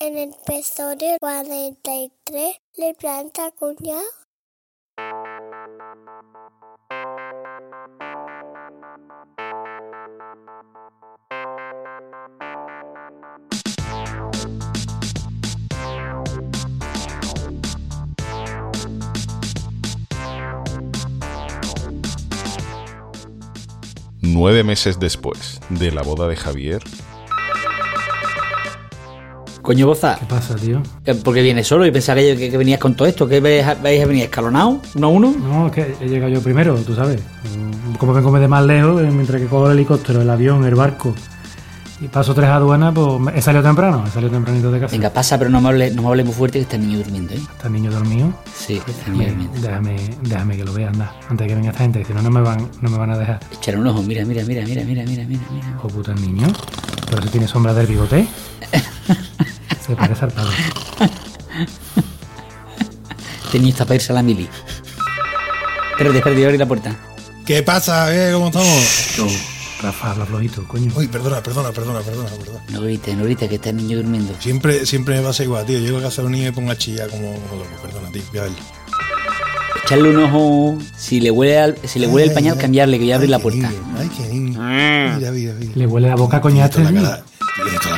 En el episodio 43 le planta cuñado. Nueve meses después de la boda de Javier, Coño, Boza, ¿Qué pasa, tío? eh, porque vienes solo y pensaba que, que- que venías con todo esto, que vais a vais a venir escalonado, uno a uno. No, es que he llegado yo primero, tú sabes. Mm, Como vengo de más lejos, eh, mientras que cojo el helicóptero, el avión, el barco y paso tres aduanas, pues he salido temprano, he salido tempranito de casa. Venga, pasa, pero no me hables no me hables muy fuerte que está el niño durmiendo, ¿eh? Está el niño dormido. Sí, está el niño Déjame, durmiendo. déjame, déjame que lo vea, anda. Antes de que venga esta gente, que si no, no me van, no me van a dejar. Echar un ojo, mira, mira, mira, mira, mira, mira, mira, mira. Hijo puta el niño. Pero si tiene sombra del bigote. Se parece al padre. Este para irse a la mili. Espérate, espérate, voy a abrir la puerta. ¿Qué pasa? ¿Qué? ¿Cómo estamos? Yo, Rafa, habla flojito, coño. Uy, perdona, perdona, perdona, perdona, perdona. No grites, no grites, que está el niño durmiendo. Siempre, siempre me pasa igual, tío. Llego a casa de un niño y me pongo a chillar como, como loco. Perdona, tío. Voy a ver. Echarle un ojo, si le huele, al- si le huele el pañal, cambiarle, que voy a abrir la Ay, puerta. niño, Ay, qué niño. Mira, mira, mira. Le huele la boca coñazo. Tiene toda la cara,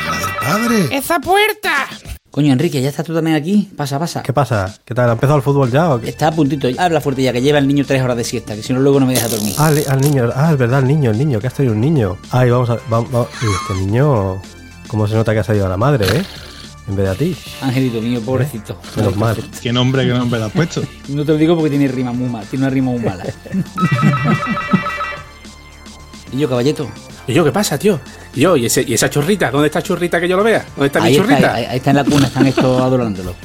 padre. ¡Esa puerta! Coño, Enrique, ¿ya estás tú también aquí? Pasa, pasa. ¿Qué pasa? ¿Qué tal? ¿Ha empezado el fútbol ya o qué? Está a puntito. Habla fuerte ya, que lleva el niño tres horas de siesta, que si no luego no me deja dormir. Ah, al, niño. Ah, es verdad, el niño, el niño. Que has tenido un niño. Ay, vamos a... Vamos, vamos- Uy, este niño... ¿Cómo se nota que ha salido a la madre, eh? En vez de a ti. Angelito mío, pobrecito. Menos mal. ¿Qué nombre, qué nombre le has puesto? No te lo digo porque tiene rima muy mal, tiene una rima muy mala. y yo, caballeto. ¿Y yo qué pasa, tío? ¿Y yo? ¿Y, ese- ¿Y esa churrita? ¿Dónde está churrita que yo lo vea? ¿Dónde está Ahí mi está, churrita? ahí, ahí está en la cuna, están estos adorándolo.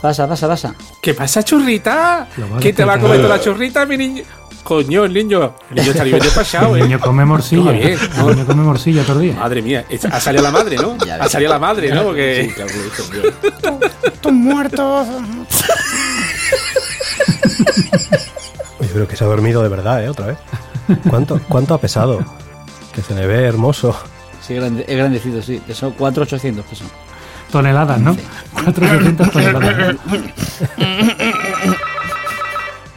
Pasa, pasa, pasa. ¿Qué pasa, churrita? ¿Qué te va a comer toda la churrita, mi niño? Coño, el niño. El niño está bien despachado, El ¿eh? niño come morcilla. No, bien, no. El niño come morcilla todo el día. Madre mía, ha salido la madre, ¿no? Ya Ha salido la madre, ¿no? Porque... Sí, claro. ¡Tus muertos! Yo creo que se ha dormido de verdad, eh, otra vez. ¿Cuánto, cuánto ha pesado? Que se le ve hermoso. Sí, grande- es grandecito, sí. Son 4,800 pesos. Toneladas, ¿no? 400 toneladas.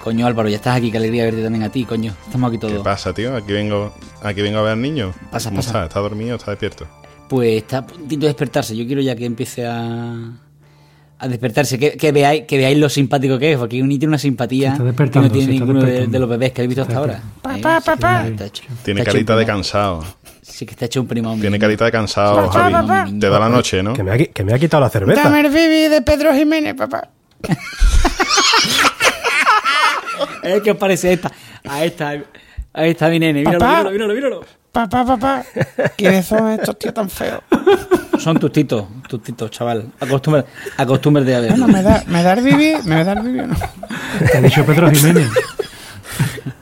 Coño, Álvaro, ya estás aquí, qué alegría verte también a ti, coño. Estamos aquí ¿qué todos. pasa, tío? Aquí vengo, aquí vengo a ver al niño. Pasa, ¿Cómo pasa. está? ¿Está dormido o está despierto? Pues está a puntito de despertarse. Yo quiero ya que empiece a, a despertarse. Que, que veáis, que veáis lo simpático que es, porque Uni tiene una simpatía está que despertando, no tiene está ninguno de, los bebés que habéis visto hasta Está ahora. Papá, papá. sí, está hecho- Tiene está hecho carita de cansado. Sí, que está hecho un primón. Tiene carita de cansado, Javi. papá. Te da la noche, ¿no? Que me ha, que me ha quitado la cerveza. Dame el bibi de Pedro Jiménez, papá. Es que os parece a esta. A esta. A esta mi nene. Míralo, míralo, míralo, míralo. Papá, papá. ¿Quiénes son estos tíos tan feos? Son tus titos, tus titos, chaval. Acostúmbrate, acostúmbrate a verlo. Bueno, ¿me da, ¿me da el bibi? ¿Me da el o no? Te ha dicho Pedro Jiménez.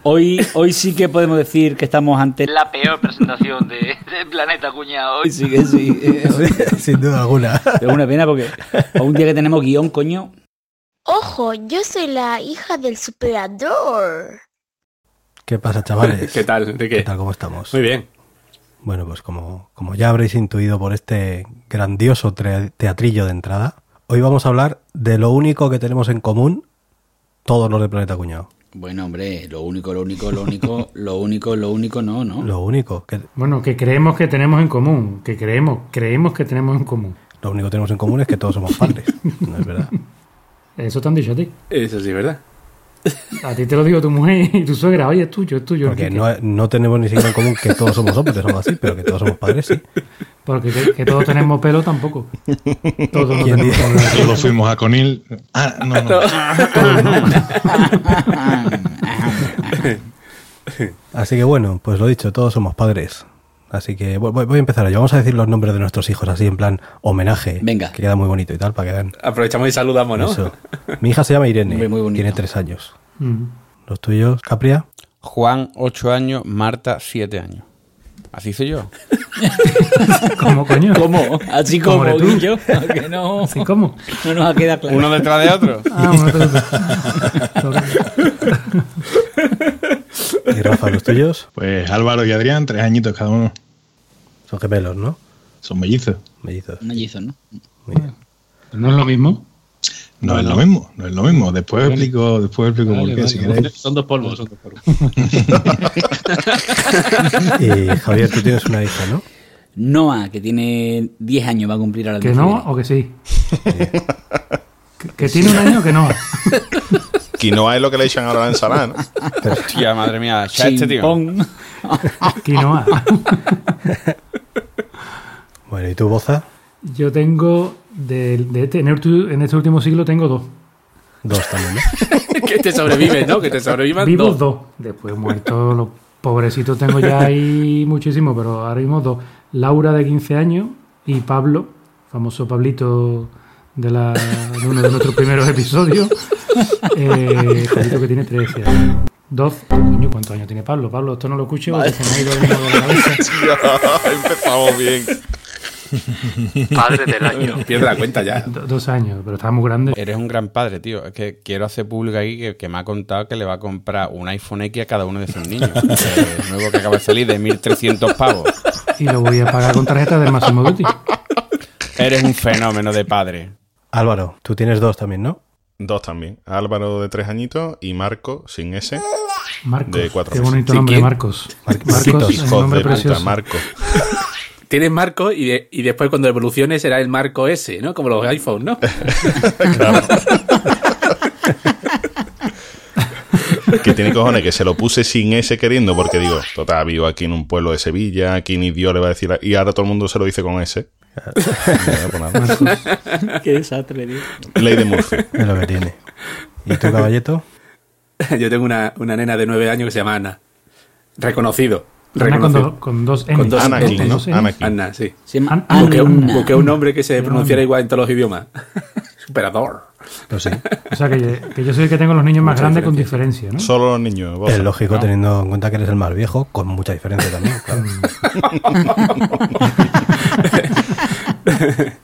Hoy, hoy sí que podemos decir que estamos ante la peor presentación de, de Planeta Cuñado. Hoy sí que sí. Sin duda alguna. Es una pena porque un día que tenemos guion, coño. Ojo, yo soy la hija del superador. ¿Qué pasa, chavales? ¿Qué tal, Enrique? ¿Qué tal? ¿Cómo estamos? Muy bien. Bueno, pues como, como ya habréis intuido por este grandioso teatrillo de entrada, hoy vamos a hablar de lo único que tenemos en común todos los de Planeta Cuñado. Bueno, hombre, lo único, lo único, lo único, lo único, lo único, no, ¿no? Lo único que, Bueno, que creemos que tenemos en común. Que creemos, creemos que tenemos en común. lo único que tenemos en común es que todos somos padres. No es verdad. Eso te han dicho a ti. Eso sí, ¿verdad? A ti te lo digo tu mujer y tu suegra. Oye, es tuyo, es tuyo. Porque no, no tenemos ni siquiera en común que todos somos hombres, somos así, pero que todos somos padres, sí. Porque que, que todos tenemos pelo tampoco. Todos no ¿Quién tenemos dice? pelo. Solo fuimos a Conil. Ah, no, no. Así que bueno, pues lo dicho, todos somos padres. Así que voy, a empezar yo. Vamos a decir los nombres de nuestros hijos así en plan homenaje. Venga. Que queda muy bonito y tal, para que vean. Aprovechamos y saludamos, ¿no? Eso. Mi hija se llama Irene. Muy bonito. Tiene tres años. Mm. Los tuyos, Capria. Juan, 8 años, Marta, 7 años. Así soy yo. ¿Cómo, coño? ¿Cómo? Así ¿Cómo como, tú? Que no, ¿Sí, cómo? no nos ha quedado claro. Uno detrás de otro. Ah, bueno, te lo- Y Rafa, los tuyos Pues Álvaro y Adrián, tres añitos cada uno. Son gemelos, ¿no? Son mellizos. Mellizos. Mellizos, ¿no? Muy bien. No es lo mismo. No, es lo mismo, no es lo mismo. Después Vale. explico, después explico Vale, por qué, vale, si queréis. Son dos polvos, son dos polvos. Y Javier, tú tienes una hija, ¿no? Noah, que tiene 10 años, va a cumplir ahora ¿Que 10 de no o que sí? que, que tiene un año o que no. Quinoa es lo que le echan ahora a la ensalada, ¿no? Hostia, madre mía. ya este tío. Quinoa. Bueno, ¿y tú, Boza? Yo tengo, de, de este, en, este, en este último siglo tengo dos. Dos también, ¿no? que te sobreviven, ¿no? Que te sobrevivan Vivos dos. dos. Después muertos, los pobrecitos tengo ya ahí muchísimo, pero ahora mismo dos. Laura de 15 años y Pablo, famoso Pablito de, la, de uno de nuestros primeros episodios. Eh, Pablito que tiene 13 años. 12. Coño, ¿cuántos años tiene Pablo? Pablo, esto no lo escucho porque se me ha ido el de la cabeza. Empezamos bien. Padre del año. Pierde la cuenta ya. Do- dos años, pero estaba muy grande. Eres un gran padre, tío. Es que quiero hacer público ahí que, que me ha contado que le va a comprar un iPhone X a cada uno de sus niños. El nuevo que acaba de salir de 1.300 pavos. Y lo voy a pagar con tarjeta del Máximo Duty. Eres un fenómeno de padre. Álvaro, tú tienes dos también, ¿no? Dos también. Álvaro de tres añitos y Marco sin S. Marcos. De cuatro Qué bonito nombre. Marcos. Mar- Marcos, Marquitos. es un Hijos nombre de puta, precioso. Marco. Tienes Marco y, de- y después cuando evolucione será el Marco S, ¿no? Como los iPhones, ¿no? Que tiene cojones que se lo puse sin S queriendo porque digo, total, vivo aquí en un pueblo de Sevilla, aquí ni Dios le va a decir... Y ahora todo el mundo se lo dice con S. Bueno, pues. Qué desastre, tío. Ley de Murphy. Es lo que tiene. ¿Y tú, caballeto? Yo tengo una, una nena de nueve años que se llama Ana. Reconocido. Ana con, do- con dos N. Con dos Anakin, N, ¿no? no sé. Anakin. Ana, sí. Se llama Busqué un, Anna. busqué un nombre que se pronunciara igual en todos los idiomas. Superador. Pues sí. O sea, que, que yo soy el que tengo los niños más grandes con diferencia. ¿no? Solo los niños. vos. Es lógico teniendo en cuenta que eres el más viejo, con mucha diferencia también, claro.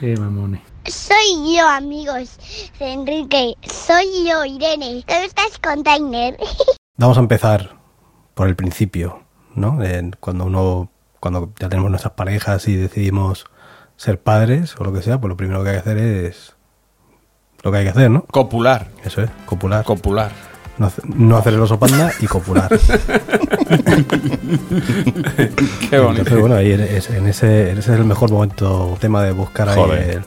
Qué mamones. Soy yo, amigos de Enrique. Soy yo, Irene. ¿Cómo estás, container? Vamos a empezar por el principio, ¿no? Cuando uno, cuando ya tenemos nuestras parejas y decidimos ser padres o lo que sea, pues lo primero que hay que hacer es lo que hay que hacer, ¿no? Copular. Eso es, copular. Copular. no, hace- no hacer el oso panda y copular. Qué bonito. Entonces, bueno, ahí es- en ese, ese es el mejor momento, tema de buscar ahí el-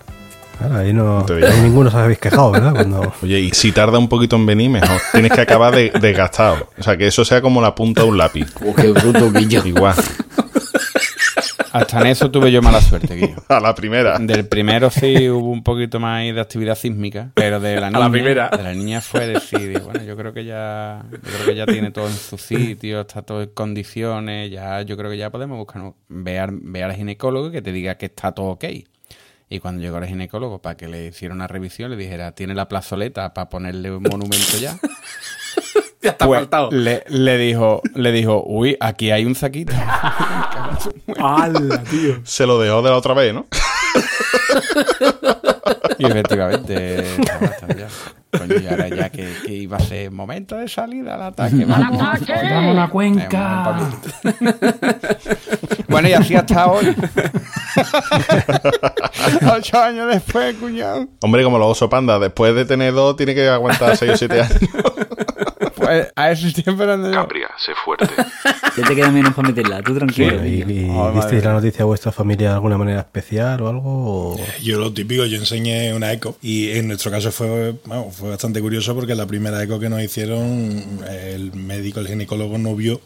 Claro, ahí no, ahí ninguno os habéis quejado, ¿verdad? Cuando, Oye, y si tarda un poquito en venir, mejor. Tienes que acabar de- desgastado. O sea, que eso sea como la punta de un lápiz. Oh, qué bruto pillo. Igual. Hasta en eso tuve yo mala suerte, Guillo. A la primera. Del primero sí hubo un poquito más ahí de actividad sísmica, pero de la la niña, primera. de la niña fue decir, bueno, yo creo que ya, yo creo que ya tiene todo en su sitio, está todo en condiciones, ya, yo creo que ya podemos buscar, ¿no? ve, al, ve al ginecólogo y que te diga que está todo ok. Y cuando llegó el ginecólogo para que le hiciera una revisión, le dijera, tiene la plazoleta para ponerle un monumento ya. Ya está Pues, faltado. le, le dijo, le dijo, uy, aquí hay un saquito. ¡Hala, tío! Se lo dejó de la otra vez, ¿no? Y efectivamente, estaba bastante ya. Coño, y ahora ya que, que iba a ser momento de salida al ataque. Vamos, ¡Damos la cuenca! Bueno, y así hasta hoy. Ocho años después, cuñado. Hombre, como los oso panda, después de tener dos, tiene que aguantar 6 o 7 años. A eso estoy esperando yo. Capria, sé fuerte. Ya te queda menos para meterla, tú tranquilo. Bueno, y, y Oh, ¿Visteis la noticia de vuestra familia de alguna manera especial o algo? o- Yo lo típico, yo enseñé una eco y en nuestro caso fue, vamos, fue bastante curioso porque la primera eco que nos hicieron, el médico, el ginecólogo no vio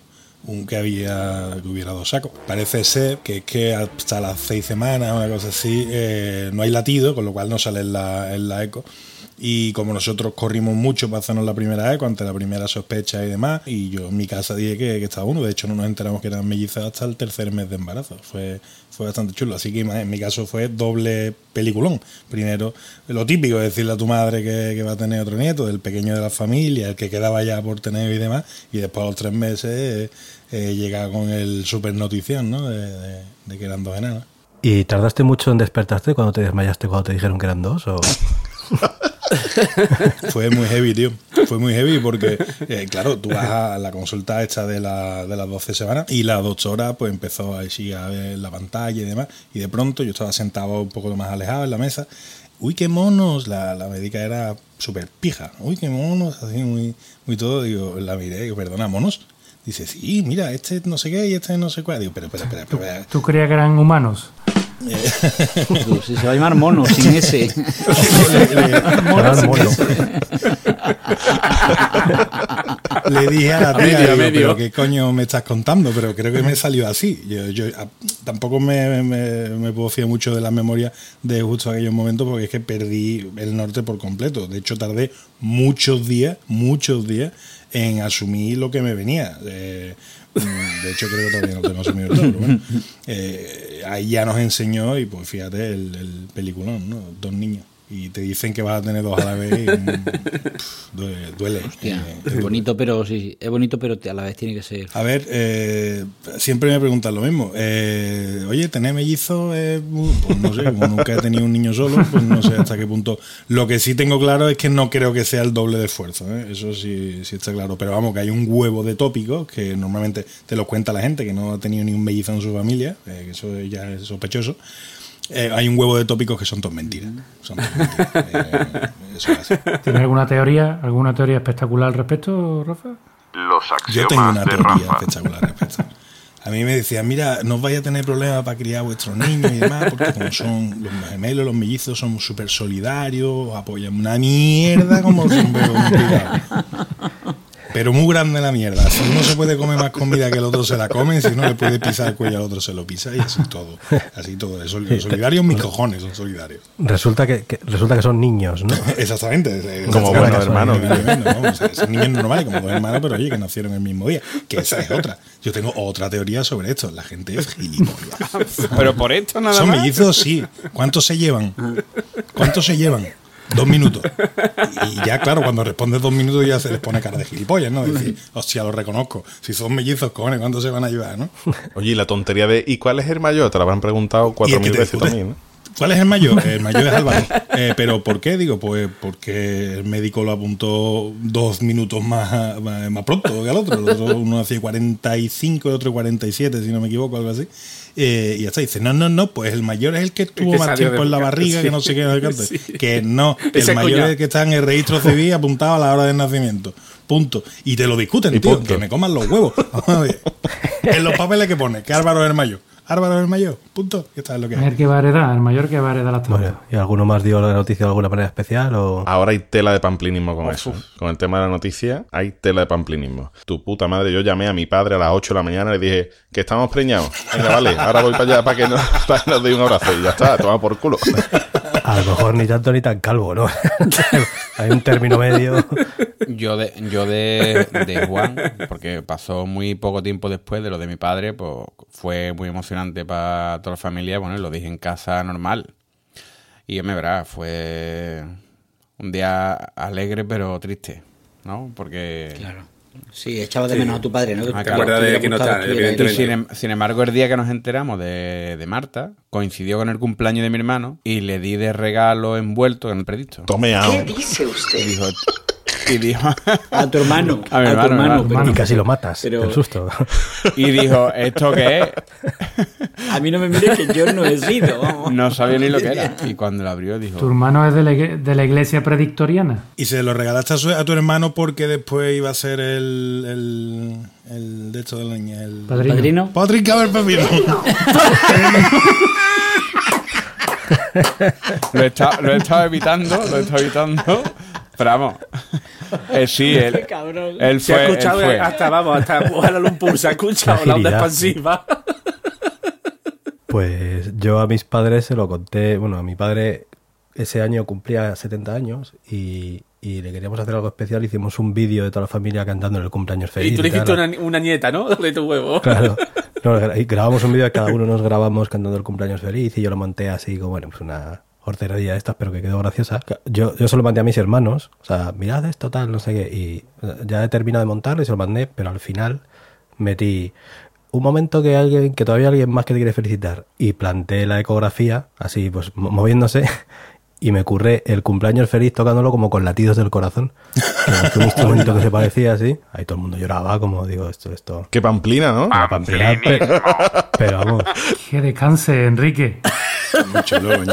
un que había que hubiera dos sacos. Parece ser que es que hasta las seis semanas, una cosa así, eh, no hay latido, con lo cual no sale en la, en la eco. Y como nosotros corrimos mucho para hacernos la primera eco ante la primera sospecha y demás, y yo en mi casa dije que, que estaba uno. De hecho, no nos enteramos que eran mellizas hasta el tercer mes de embarazo. Fue, fue bastante chulo. Así que en mi caso fue doble peliculón. Primero, lo típico, decirle a tu madre que, que va a tener otro nieto, el pequeño de la familia, el que quedaba ya por tener y demás. Y después a los tres meses eh, eh, llega con el super notición, ¿no? De, de- de que eran dos enanas. ¿Y tardaste mucho en despertarte cuando te desmayaste cuando te dijeron que eran dos? O... Fue muy heavy, tío. Fue muy heavy porque, eh, claro, tú vas a la consulta esta de, la, de las 12 semanas y la doctora pues empezó así a ver la pantalla y demás. Y de pronto yo estaba sentado un poco más alejado en la mesa. Uy, qué monos. La, la médica era súper pija. Uy, qué monos. Así muy, muy todo. Digo, la miré. Digo, perdona, monos. Dice, sí, mira, este no sé qué y este no sé cuál. Digo, pero, espera, espera, espera. ¿Tú creías que eran humanos? Si se va a llamar mono, sin ese. Mono sin mono. Le dije a la tía, medio, digo, medio. pero qué coño me estás contando, pero creo que me salió así. Yo, yo a- tampoco me, me, me puedo fiar mucho de la memoria de justo aquellos momentos porque es que perdí el norte por completo. De hecho, tardé muchos días, muchos días en asumir lo que me venía. Eh, de hecho, creo que todavía no tengo asumido todo, pero bueno. Eh, ahí ya nos enseñó y pues fíjate el, el peliculón, ¿no? Dos niños. Y te dicen que vas a tener dos a la vez y mm, pff, duele. duele. Hostia, Eh, es bonito, pero sí, sí, es bonito, pero a la vez tiene que ser. a ver, eh, siempre me preguntan lo mismo. Eh, Oye, ¿tener mellizos? pues no sé, como nunca he tenido un niño solo, pues no sé hasta qué punto. Lo que sí tengo claro es que no creo que sea el doble de esfuerzo, ¿eh? eso sí, sí está claro. Pero vamos, que hay un huevo de tópicos que normalmente te los cuenta la gente que no ha tenido ni un mellizo en su familia, eh, que eso ya es sospechoso. Eh, hay un huevo de tópicos que son todos mentiras. Son todos mentiras. Eh, eso. ¿Tienes alguna teoría, alguna teoría espectacular al respecto, Rafa? Los Yo tengo una teoría Rafa. espectacular al respecto. A mí me decían, mira, no os vais a tener problemas para criar a vuestros niños y demás, porque como son los gemelos, los mellizos, son súper solidarios, apoyan una mierda como el Pero muy grande la mierda. Si uno se puede comer más comida que el otro se la come, si no le puede pisar el cuello al otro se lo pisa y así todo. Así todo. Los solidarios, mis cojones son solidarios. Resulta que, que- resulta que son niños, ¿no? Exactamente. Como buenos hermanos. Tremendo, ¿no? O sea, son niños normales, como dos hermanos, pero oye, que nacieron el mismo día. Que esa es otra. Yo tengo otra teoría sobre esto. La gente es gilipollas. Pero por esto nada Son más. mellizos, sí. ¿Cuántos se llevan? ¿Cuántos se llevan? Dos minutos. Y ya, claro, cuando respondes dos minutos ya se les pone cara de gilipollas, ¿no? Decir, hostia, lo reconozco. Si son mellizos, cojones, ¿cuántos se van a llevar, no? Oye, y la tontería de ¿y cuál es el mayor? Te la habrán preguntado el cuatro mil veces también, ¿no? ¿Cuál es el mayor? El mayor es Álvaro. Eh, ¿Pero por qué? Digo, pues porque el médico lo apuntó dos minutos más, más, más pronto que al otro. El otro uno hacía 45 y otro 47, si no me equivoco, algo así. Eh, y ya está. Dice, no, no, no, pues el mayor es el que estuvo que más tiempo en la barriga, Sí. que no sé qué, no sé. Sí. Que no, Ese el mayor cuñado. es el que está en el registro civil apuntado a la hora del nacimiento. Punto. Y te lo discuten, Y tío, punto. que me coman los huevos. Vamos a ver. En los papeles que pone, que Álvaro es el mayor. Álvaro es el mayor. Punto. Y está es lo que Es el que va a heredar, el mayor que va a heredar las. Bueno, ¿Y alguno más dio la noticia de alguna manera especial? O... Ahora hay tela de pamplinismo con eso. Con el tema de la noticia, hay tela de pamplinismo. Tu puta madre, yo llamé a mi padre a las 8 de la mañana y le dije que estamos preñados. Venga, vale, ahora voy para allá para que, no, para que nos dé un abrazo. Y ya está, toma por culo. A lo mejor ni tanto ni tan calvo, ¿no? Hay un término medio. Yo de, yo de, de Juan, porque pasó muy poco tiempo después de lo de mi padre, pues fue muy emocionante para toda la familia. Bueno, lo dije en casa normal. Y ya me verás, fue un día alegre pero triste, ¿no? Porque... Claro. Sí, echaba de menos a tu padre, ¿no? Ah, claro. de que no está, sin, em- sin embargo, el día que nos enteramos de, de Marta, coincidió con el cumpleaños de mi hermano y le di de regalo envuelto en el predicto. Tomeado. Y dijo... Y dijo... A tu hermano. A mi a tu hermano, hermano. pero- Y casi lo matas, Pero- del susto. Y dijo, ¿esto qué es? A mí no me mires que yo no he sido. vamos. No sabía ni lo que era. Y cuando lo abrió Tu dijo, hermano es de la, de la iglesia predictoriana. Y se lo regalaste a, su- a tu hermano porque después iba a ser el, el, el de esto de la niña. El... Padrino. ¿Padrino? Patrick Caber Pepino. lo he, estado, lo he estado evitando, lo he estado evitando. Pero vamos. Eh, sí, él, Cabrón. él Se fue. ha él escuchado fue. hasta, vamos, hasta Kuala Lumpur se ha escuchado la onda expansiva. Pues yo a mis padres se lo conté. Bueno, a mi padre ese año cumplía 70 años y, y le queríamos hacer algo especial. Hicimos un vídeo de toda la familia cantando en el cumpleaños feliz. Y tú le tal. dijiste una, una nieta, ¿no? De tu huevo. Claro. Y grabamos un vídeo de cada uno nos grabamos cantando el cumpleaños feliz y yo lo monté así como, bueno, pues una hortería de estas, pero que quedó graciosa. Yo, yo se lo mandé a mis hermanos, o sea, mirad esto, tal, no sé qué, y ya he terminado de montarlo y se lo mandé, pero al final metí un momento que alguien, que todavía alguien más que te quiere felicitar, y planté la ecografía, así pues mo- moviéndose, y me curré el cumpleaños feliz tocándolo como con latidos del corazón. Que un instrumento que se parecía así. Ahí todo el mundo lloraba, como digo, esto, esto. Qué pamplina, ¿no? Una pamplina, pe- pero, vamos, Que descanse, Enrique. Mucho Qué luego.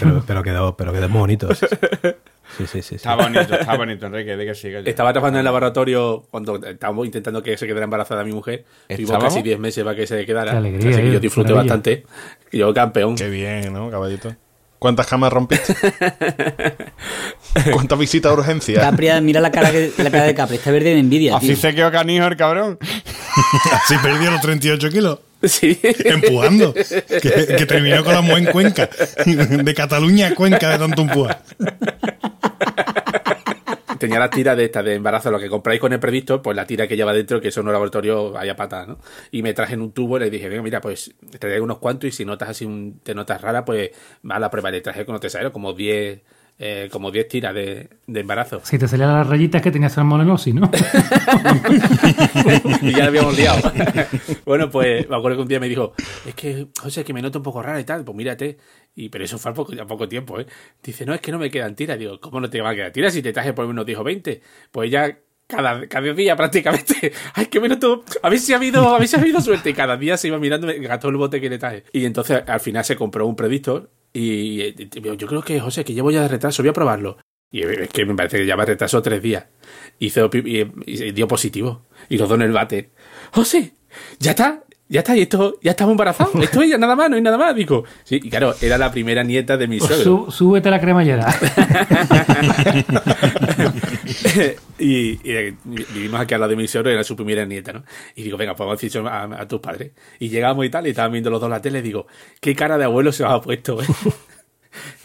pero, pero quedó, pero quedó muy bonito. Sí, sí, sí. sí. Está bonito, está bonito, Enrique, de que siga. Estaba trabajando en el laboratorio cuando estábamos intentando que se quedara embarazada mi mujer. Tuvimos casi 10 meses para que se quedara. Qué alegría, Así que eh, yo disfruté maravilla. bastante. Yo campeón. Qué bien, ¿no, caballito? ¿Cuántas camas rompiste? ¿Cuántas visitas a urgencia? Capria, mira la cara, que- la cara de Capri, está verde de envidia, Así tío. se quedó canijo el cabrón. Así perdió los 38 kilos. Sí. Empujando. Que, que terminó con la muela en Cuenca. De Cataluña a Cuenca de tanto empujar. Tenía la tira de esta de embarazo, lo que compráis con el previsto, pues la tira que lleva dentro, que eso un laboratorio vaya patada, ¿no? Y me traje en un tubo y le dije, venga, mira, pues te traigo unos cuantos y si notas así, un, te notas rara, pues a la prueba. Le traje con no te como 10 eh, como 10 tiras de, de embarazo. Si te salían las rayitas que tenías salmonellosis, ¿no? y ya lo habíamos liado. bueno, pues me acuerdo que un día me dijo, es que, José, que me noto un poco rara y tal, pues mírate. Y, pero eso fue a poco, a poco tiempo, ¿eh? Dice, no, es que no me quedan tiras. Digo, ¿cómo no te van a quedar tiras si te traje por menos 10 o 20? Pues ya cada, cada día prácticamente, ay, que me noto, a ver si ha habido, a ver si ha habido suerte. Y cada día se iba mirando, me gastó el bote que le traje. Y entonces al final se compró un predictor y, yo creo que, José, que llevo ya de retraso, voy a probarlo. Y es que me parece que ya va retraso tres días. Y, y dio positivo. Y los dos en el bate. José, ya está, ya está, y esto, ya estamos embarazados. Esto es ya nada más, no hay nada más. Digo, sí, y claro, era la primera nieta de mi suegro. Sú- súbete la cremallera. y, y, eh, vivimos aquí al lado de mi suegro, era su primera nieta, ¿no? Y digo, venga, pues vamos a decir a, a tus padres. Y llegamos y tal, y estaban viendo los dos la tele, y digo, qué cara de abuelo se os ha puesto, ¿eh?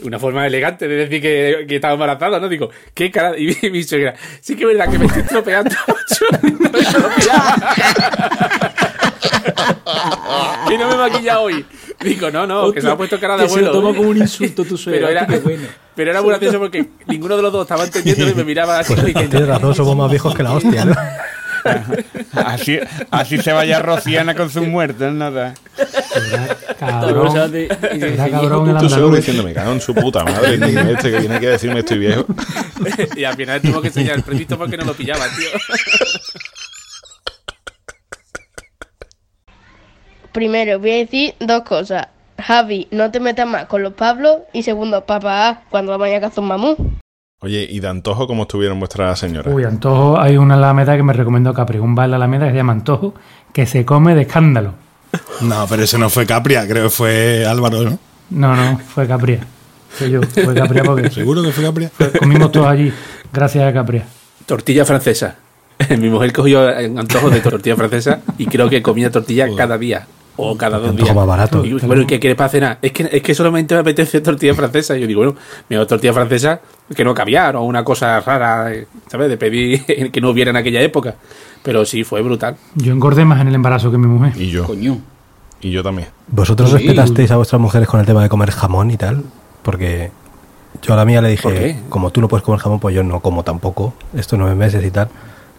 Una forma elegante de decir que, que estaba embarazada, ¿no? Digo, qué cara. Y mi, mi suegra, sí que es verdad que me estoy estropeando mucho. No me maquillaba. Que no me maquilla hoy. Digo, no, no, que se me ha puesto cara de Que se lo abuelo. toma como un insulto tu suegra. Pero era, bueno. pero era muy gracioso porque ninguno de los dos estaba entendiendo y me miraba así diciendo, Tienes razón, somos más viejos que la hostia, ¿no? Así, así se vaya Rociana con sus muertos, nada. Cabrón. Era cabrón el Tú seguro andaluz. diciendo, me cago en su puta madre, este que viene aquí a decirme estoy viejo. y al final tuvo que enseñar el previsto porque no lo pillaba, tío. Primero, voy a decir dos cosas. Javi, no te metas más con los Pablos. Y segundo, papá, cuando vaya a cazar un mamú. Oye, ¿y de antojo cómo estuvieron vuestras señoras? Uy, Antojo, hay una Alameda que me recomendó Capri, un bar la Alameda que se llama Antojo, que se come de escándalo. No, pero ese no fue Capria, creo que fue Álvaro, ¿no? No, no, fue Capria. Soy yo, fue Capria porque ¿Seguro que fue Capria? comimos todos allí, gracias a Capria. Tortilla francesa. Mi mujer cogió antojo de tortilla francesa y creo que comía tortilla cada día. O cada dos días. más barato. Y, bueno, ¿y qué quieres para cenar? Es que, es que solamente me apetece tortilla francesa. Y yo digo, bueno, me hago tortilla francesa que no caviar o una cosa rara, eh, ¿sabes? De pedir que no hubiera en aquella época. Pero sí, fue brutal. Yo engordé más en el embarazo que mi mujer. Y yo. Coño. Y yo también. ¿Vosotros Sí. respetasteis a vuestras mujeres con el tema de comer jamón y tal? Porque yo a la mía le dije, como tú no puedes comer jamón, pues yo no como tampoco, estos nueve meses y tal.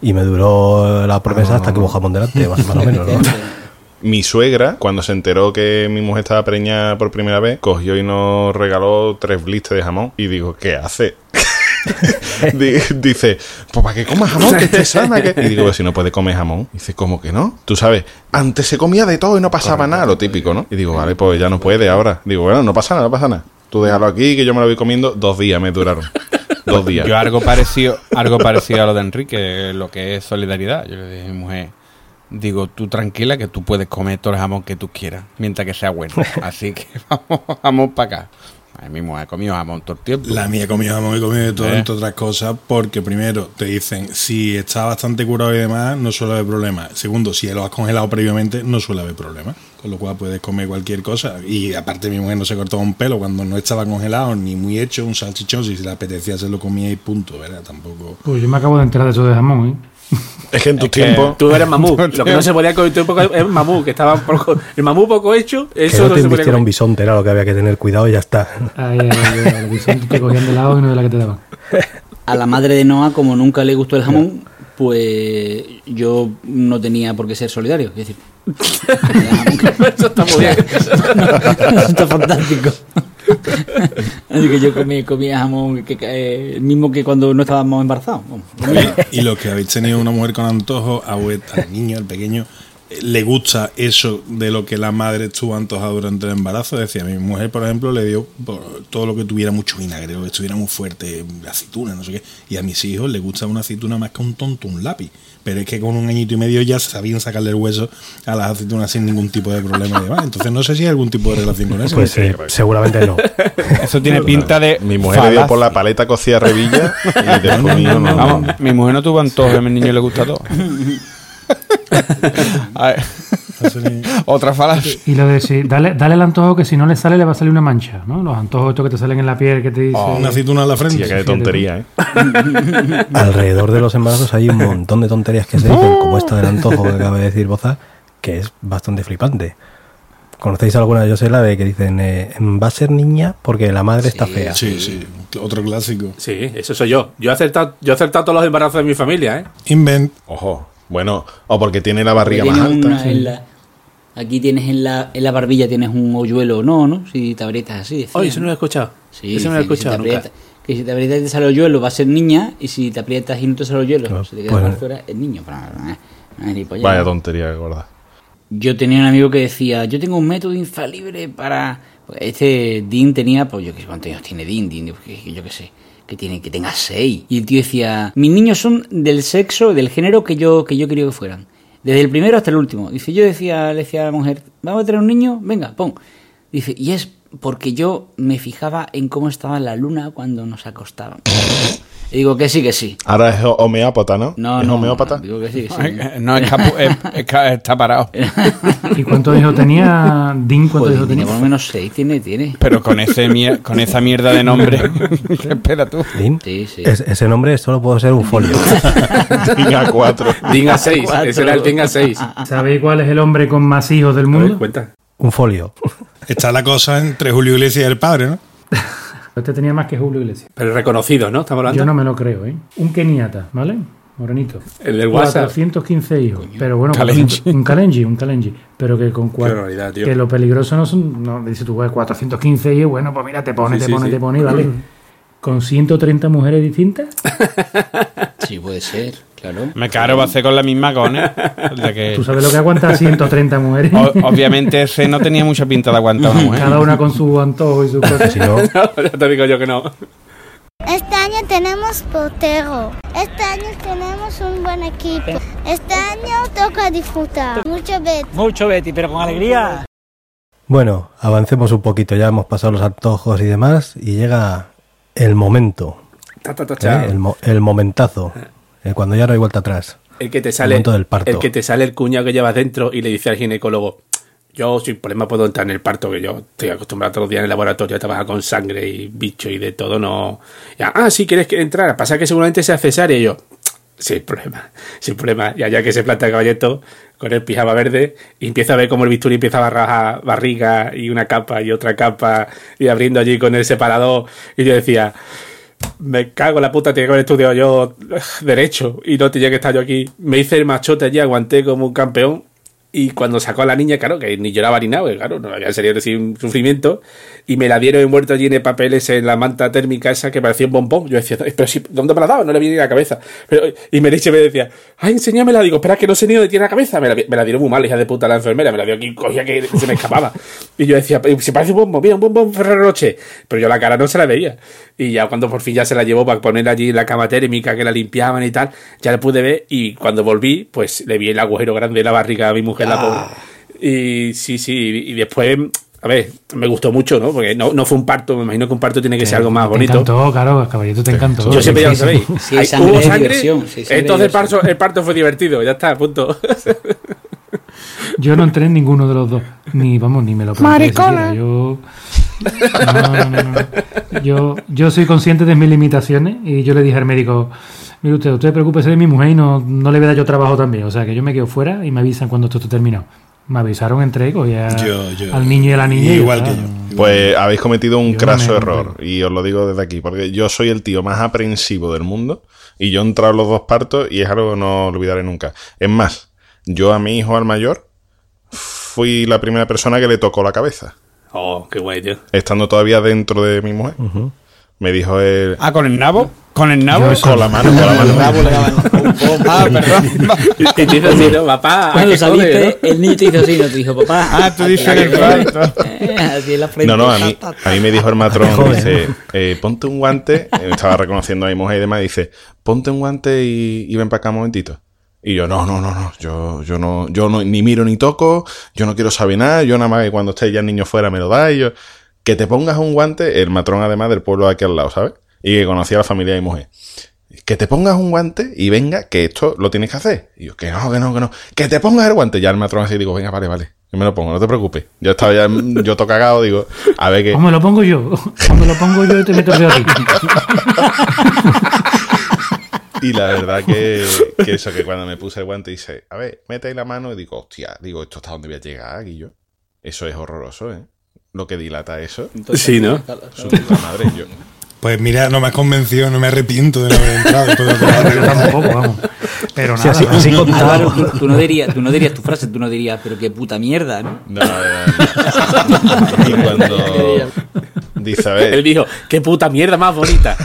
Y me duró la promesa hasta que hubo jamón delante, más, más o menos, ¿no? Mi suegra, cuando se enteró que mi mujer estaba preñada por primera vez, cogió y nos regaló tres blisters de jamón. Y digo, ¿qué hace? Di- Dice, pues para que comas jamón, que esté sana. que-". Y digo, pues si no puede comer jamón. Dice, ¿cómo que no? Tú sabes, antes se comía de todo y no pasaba nada, lo típico, ¿no? Y digo, vale, pues ya no puede ahora. Digo, bueno, no pasa nada, no pasa nada. Tú déjalo aquí, que yo me lo voy comiendo. Dos días me duraron. Dos días. Yo algo parecido, algo parecido a lo de Enrique, lo que es solidaridad. Yo le dije a mi mujer, digo, tú tranquila que tú puedes comer todo el jamón que tú quieras, mientras que sea bueno. Así que vamos, vamos para acá. Ay, mi mujer ha comido jamón todo el tiempo. La mía comió jamón y comió de todo, Eh. entre otras cosas, porque primero te dicen, si está bastante curado y demás, no suele haber problema. Segundo, si lo has congelado previamente, no suele haber problema. Con lo cual puedes comer cualquier cosa. Y aparte mi mujer no se cortó un pelo cuando no estaba congelado, ni muy hecho, un salchichón, si se le apetecía se lo comía y punto, ¿verdad? Tampoco... Pues yo me acabo de enterar de eso de jamón, ¿eh? Es que en tus que- tiempos. Tú eres mamú. Lo que no se podía comer en tu época es mamú, que estaba poco, el mamú poco hecho, Que eso no no, te se podía un bisonte, era lo que había que tener cuidado y ya está. Ay, ay, ay, ay, el bisonte te cogían de lado y no de la que te daban. A la madre de Noah, como nunca le gustó el jamón, pues yo no tenía por qué ser solidario. Es decir, Eso está muy bien. eso está fantástico. Así que yo comía, jamón que, el mismo que cuando no estábamos embarazados. y los que habéis tenido una mujer con antojo, a vues- al niño, al pequeño, eh, le gusta eso de lo que la madre estuvo antojada durante el embarazo. Decía, mi mujer, por ejemplo, le dio por todo lo que tuviera mucho vinagre, lo que estuviera muy fuerte, aceituna, no sé qué. Y a mis hijos les gusta una aceituna más que un tonto, un lápiz. Pero es que con un añito y medio ya sabían sacarle el hueso a las aceitunas sin ningún tipo de problema y demás. Entonces no sé si hay algún tipo de relación con eso. Pues eh, seguramente no. Eso tiene pinta de. Mi mujer le dio por la paleta cocida revilla y después no. Vamos, mi mujer no tuvo antojo, a mi niño le gusta todo. A ver. Otra falacia. Y lo de si, dale, dale el antojo que si no le sale le va a salir una mancha, ¿no? Los antojos estos que te salen en la piel que te dicen... Una aceituna en la frente. Sí, que de tontería, ¿eh? Alrededor de los embarazos hay un montón de tonterías que se dicen, como esta del antojo que acaba de decir Boza, que es bastante flipante. ¿Conocéis alguna? Yo sé la de que dicen, eh, va a ser niña porque la madre está fea. Sí, sí. Otro clásico. Sí, eso soy yo. Yo he acertado, yo he acertado todos los embarazos de mi familia, ¿eh? Invent. Ojo. Bueno, o porque tiene la barriga más alta. una en la- aquí tienes en la, en la barbilla tienes un hoyuelo, no, ¿no? Si te aprietas así. decían. Oye, eso no lo he escuchado. Sí, eso no lo he si escuchado nunca. Que si te aprietas y te sale hoyuelo va a ser niña y si te aprietas y no te sale hoyuelo, Claro, se te queda pues- por fuera, es niño. Pero, eh, no es ni polla. Vaya tontería, gorda. Yo tenía un amigo que decía, yo tengo un método infalible para... Este Dean tenía, pues yo qué sé cuántos años tiene Dean, Dean yo qué sé, que tiene que tenga seis. Y el tío decía, mis niños son del sexo, del género que yo, que yo quería que fueran. Desde el primero hasta el último. Dice, yo decía, le decía a la mujer, ¿vamos a tener un niño? Venga, pon. Dice, y es porque yo me fijaba en cómo estaba la luna cuando nos acostábamos. Y digo que sí, que sí. Ahora es homeópata, ¿no? No, ¿Es no, homeópata? digo que sí, que sí. No, es capu- es- es ca- está parado. ¿Y cuántos hijos tenía Dean? ¿Cuántos hijos tiene tenía? por lo menos seis, tiene, tiene. Pero con ese mier- con esa mierda de nombre. Espera tú. ¿Dean? Sí, sí. Es- ese nombre solo puede ser un folio. Diga cuatro. Dinga 6, ese era el Dinga 6. ¿Sabéis cuál es el hombre con más hijos del ver, mundo? cuenta. un folio. Está la cosa entre Julio Iglesias y el padre, ¿no? Este tenía más que Julio Iglesias. Pero reconocido, ¿no? Estamos hablando. Yo no me lo creo, ¿eh? Un keniata, ¿vale? Morenito. El del WhatsApp. 415 hijos. Pero bueno, Kalenji. 400 un Kalenji, un Kalenji. Pero que con cuatro. tío. Que lo peligroso no son. No, dice tú, "Güey, 415 hijos. Bueno, pues mira, te pone, Sí, te sí, pone, sí. te pone, ¿vale? Con 130 mujeres distintas. Sí, puede ser, claro. Me caro va a hacer con la misma que- ¿Tú sabes lo que aguanta 130 mujeres? O- obviamente ese no tenía mucha pinta de aguantar una mujer. Cada una con su antojo y su cosa. Si no, ya te digo yo que no. Este año tenemos portero. Este año tenemos un buen equipo. Este año toca disfrutar. Mucho bet. Mucho Betty, pero con alegría. bueno, avancemos un poquito. Ya hemos pasado los antojos y demás. Y llega el momento. Ta, ta, ta, ¿eh? El, mo- el momentazo. Eh, cuando ya no hay vuelta atrás. El que te sale momento del parto. el que te sale el cuñado que llevas dentro y le dice al ginecólogo yo sin problema puedo entrar en el parto que yo estoy acostumbrado todos los días en el laboratorio a trabajar con sangre y bicho y de todo no Ya, ah sí quieres que entrar pasa que seguramente sea cesárea y yo sin problema sin problema y allá que se planta el caballeto con el pijama verde y empieza a ver cómo el bisturí empieza a barrar barriga y una capa y otra capa y abriendo allí con el separador y yo decía me cago en la puta, tenía que haber estudiado yo Derecho y no tenía que estar yo aquí. Me hice el machote allí, aguanté como un campeón. Y cuando sacó a la niña, claro, que ni lloraba ni nada, claro, no había sería sin sufrimiento. Y me la dieron envuelto allí en el papeles en la manta térmica esa que parecía un bombón. Yo decía, pero si, ¿dónde me la daba? No le viene ni la cabeza. Pero, y me dice, me decía, ay, enséñamela. Digo, espera, que no sé ni dónde tiene la cabeza. Me la, me la dieron muy mal, hija de puta, la enfermera. Me la dio aquí, cogía que se me escapaba. Y yo decía, "Pero si parece un bombón, mira, un bombón Ferrero. Pero yo la cara no se la veía. Y ya cuando por fin ya se la llevó para poner allí en la cama térmica, que la limpiaban y tal, ya la pude ver. Y cuando volví, pues le vi el agujero grande de la barriga a mi mujer, la pobre. Y sí, sí, y después, a ver, me gustó mucho, ¿no? Porque no, no fue un parto, me imagino que un parto tiene que ser algo más Te bonito. encantó, claro, caballito te encantó. Yo siempre ya lo sabéis. sí. Sí, hay sangre, hubo sangre, sí, entonces el parto, el parto fue divertido, ya está, punto. Yo no entré en ninguno de los dos. Ni, vamos, ni me lo planteé. Yo. No, no, no, no. Yo, yo soy consciente de mis limitaciones y yo le dije al médico: Mire usted, usted preocúpese de mi mujer y no, no le voy a dar yo trabajo también. O sea, que yo me quedo fuera y me avisan cuando esto esté terminado. Me avisaron, Yo- yo- al niño y a la niña. Igual que yo. Pues habéis cometido un Yo craso me- error. Y os lo digo desde aquí. Porque yo soy el tío más aprensivo del mundo. Y yo he entrado en los dos partos y es algo que no olvidaré nunca. Es más, yo a mi hijo, al mayor, fui la primera persona que le tocó la cabeza. Oh, qué guay, tío. estando todavía dentro de mi mujer, me dijo él... Ah, con el nabo. Con el nabo. Con la mano, con la mano. Ah, perdón. Y te dice así, ¿no? Papá, Cuando ¿qué saliste, joder, no? el niño te hizo así, no te dijo, papá. Ah, tú dices el eh, Así en la frente. No, no, a mí, a mí me dijo el matrón, Joder. dice, eh, ponte un guante, eh, estaba reconociendo a mi mujer y demás, y dice, ponte un guante y, y ven para acá un momentito. Y yo, no, no, no, no, yo, yo no, yo no, ni miro ni toco, yo no quiero saber nada, yo nada más que cuando esté ya el niño fuera me lo da y yo, que te pongas un guante, el matrón además del pueblo de aquí al lado, ¿sabes? Y que conocía a la familia de mi mujer. Que te pongas un guante y venga, que esto lo tienes que hacer. Y yo, que no, que no, que no. Que te pongas el guante. Ya el matrón así digo, venga, vale, vale. Yo me lo pongo, no te preocupes. Yo estaba ya, yo to cagado, digo, a ver qué. O me lo pongo yo. O me lo pongo yo y te meto el dedo a ti. Y la verdad que, que eso, que cuando me puse el guante dice, a ver, mete ahí la mano y digo, hostia, digo, ¿esto hasta dónde voy a llegar, Guillo? Eso es horroroso, ¿eh? Lo que dilata eso. Sí, ¿no? Su puta madre, yo. Pues mira, no me has convencido, no me arrepiento de no haber entrado. Yo tampoco, vamos. Pero nada. así, así Álvaro, tú, tú no dirías, tú no dirías tu frase, tú no dirías, pero qué puta mierda, ¿no? No, no, no. Y cuando dice, a Él dijo, qué puta mierda más bonita.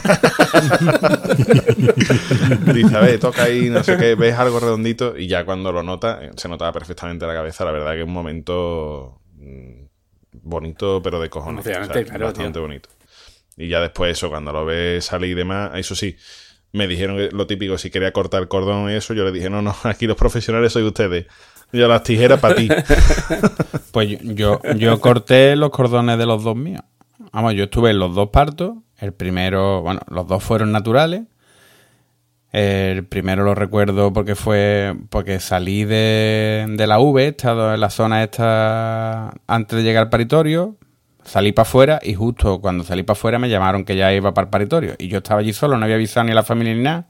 dice, a ver, toca ahí, no sé qué, ves algo redondito y ya cuando lo nota, eh, se notaba perfectamente la cabeza. La verdad que es un momento mm, bonito, pero de cojones. Emocionante, claro, bastante tío. bonito. Y ya después eso, cuando lo ves salir y demás, eso sí, me dijeron que lo típico, si quería cortar el cordón y eso, yo le dije, no, no, aquí los profesionales sois ustedes. Yo las tijeras para ti. Pues yo, yo, yo corté los cordones de los dos míos. Vamos, yo estuve en los dos partos. El primero, bueno, los dos fueron naturales. El primero lo recuerdo porque fue porque salí de, de la V, he estado en la zona esta antes de llegar al paritorio, salí para afuera y justo cuando salí para afuera me llamaron que ya iba para el paritorio. Y yo estaba allí solo, no había avisado ni a la familia ni nada.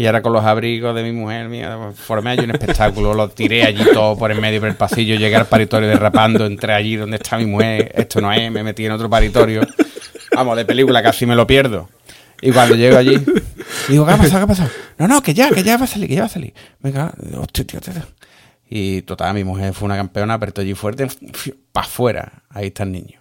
Y ahora con los abrigos de mi mujer, mía, formé allí un espectáculo, lo tiré allí todo por en medio por el pasillo, llegué al paritorio derrapando, entré allí donde está mi mujer, esto no es, me metí en otro paritorio. Vamos, de película casi me lo pierdo. Y cuando llego allí, digo, ¿qué ha pasado? ¿Qué ha pasado? No, no, que ya, que ya va a salir, que ya va a salir. Venga, hostia, tío, tío. Y total, mi mujer fue una campeona, apretó allí fuerte, para afuera. Ahí está el niño.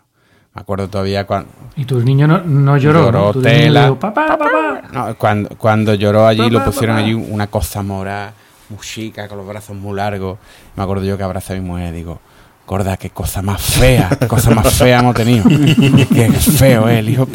Me acuerdo todavía cuando, Y tu niño no, no lloró. Lloró ¿no? Tela. dijo, papá, papá. No, cuando, cuando lloró allí, lo pusieron papá. allí una cosa morada, muy chica, con los brazos muy largos. Me acuerdo yo que abrazé a mi mujer y digo, gorda, qué cosa más fea, qué cosa más fea hemos tenido. qué feo es el hijo.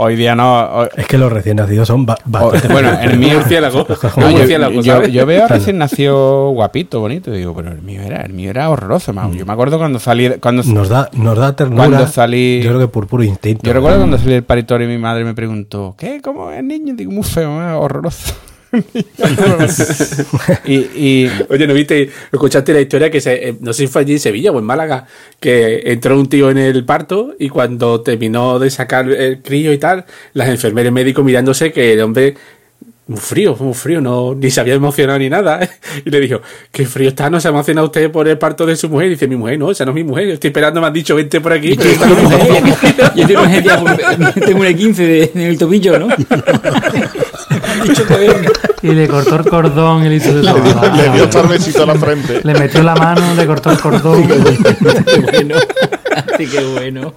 Hoy día no. hoy- Es que los recién nacidos son hoy- bastante. bueno, el mío. No, yo, yo- yo veo a recién nacido guapito, bonito, y digo, pero el mío era, el mío era horroroso. Yo me acuerdo cuando salí, cuando, Nos da, nos da ternura. Cuando salí- Yo creo que por puro instinto. yo recuerdo cuando salí del paritorio y mi madre me preguntó, ¿qué? ¿Cómo es el niño? Digo, muy feo, horroroso. y, y Oye, ¿no viste? ¿Escuchaste la historia que se, eh, no sé si fue allí en Sevilla o en Málaga, que entró un tío en el parto y cuando terminó de sacar el crío y tal, las enfermeras y médicos mirándose que el hombre muy frío, muy frío, no, ni se había emocionado ni nada. Y le dijo, qué frío está, no se ha emocionado usted por el parto de su mujer. Y dice, mi mujer, no, esa no es mi mujer, estoy esperando, me han dicho, vente por aquí. Yo pero mi mujer". urgencia, yo tengo una 15 de- en el tobillo, ¿no? Han dicho que venga. Y le cortó el cordón y le hizo de todo. Le dio tal besito a la frente. Le metió la mano, le cortó el cordón. Qué bueno. Así que bueno.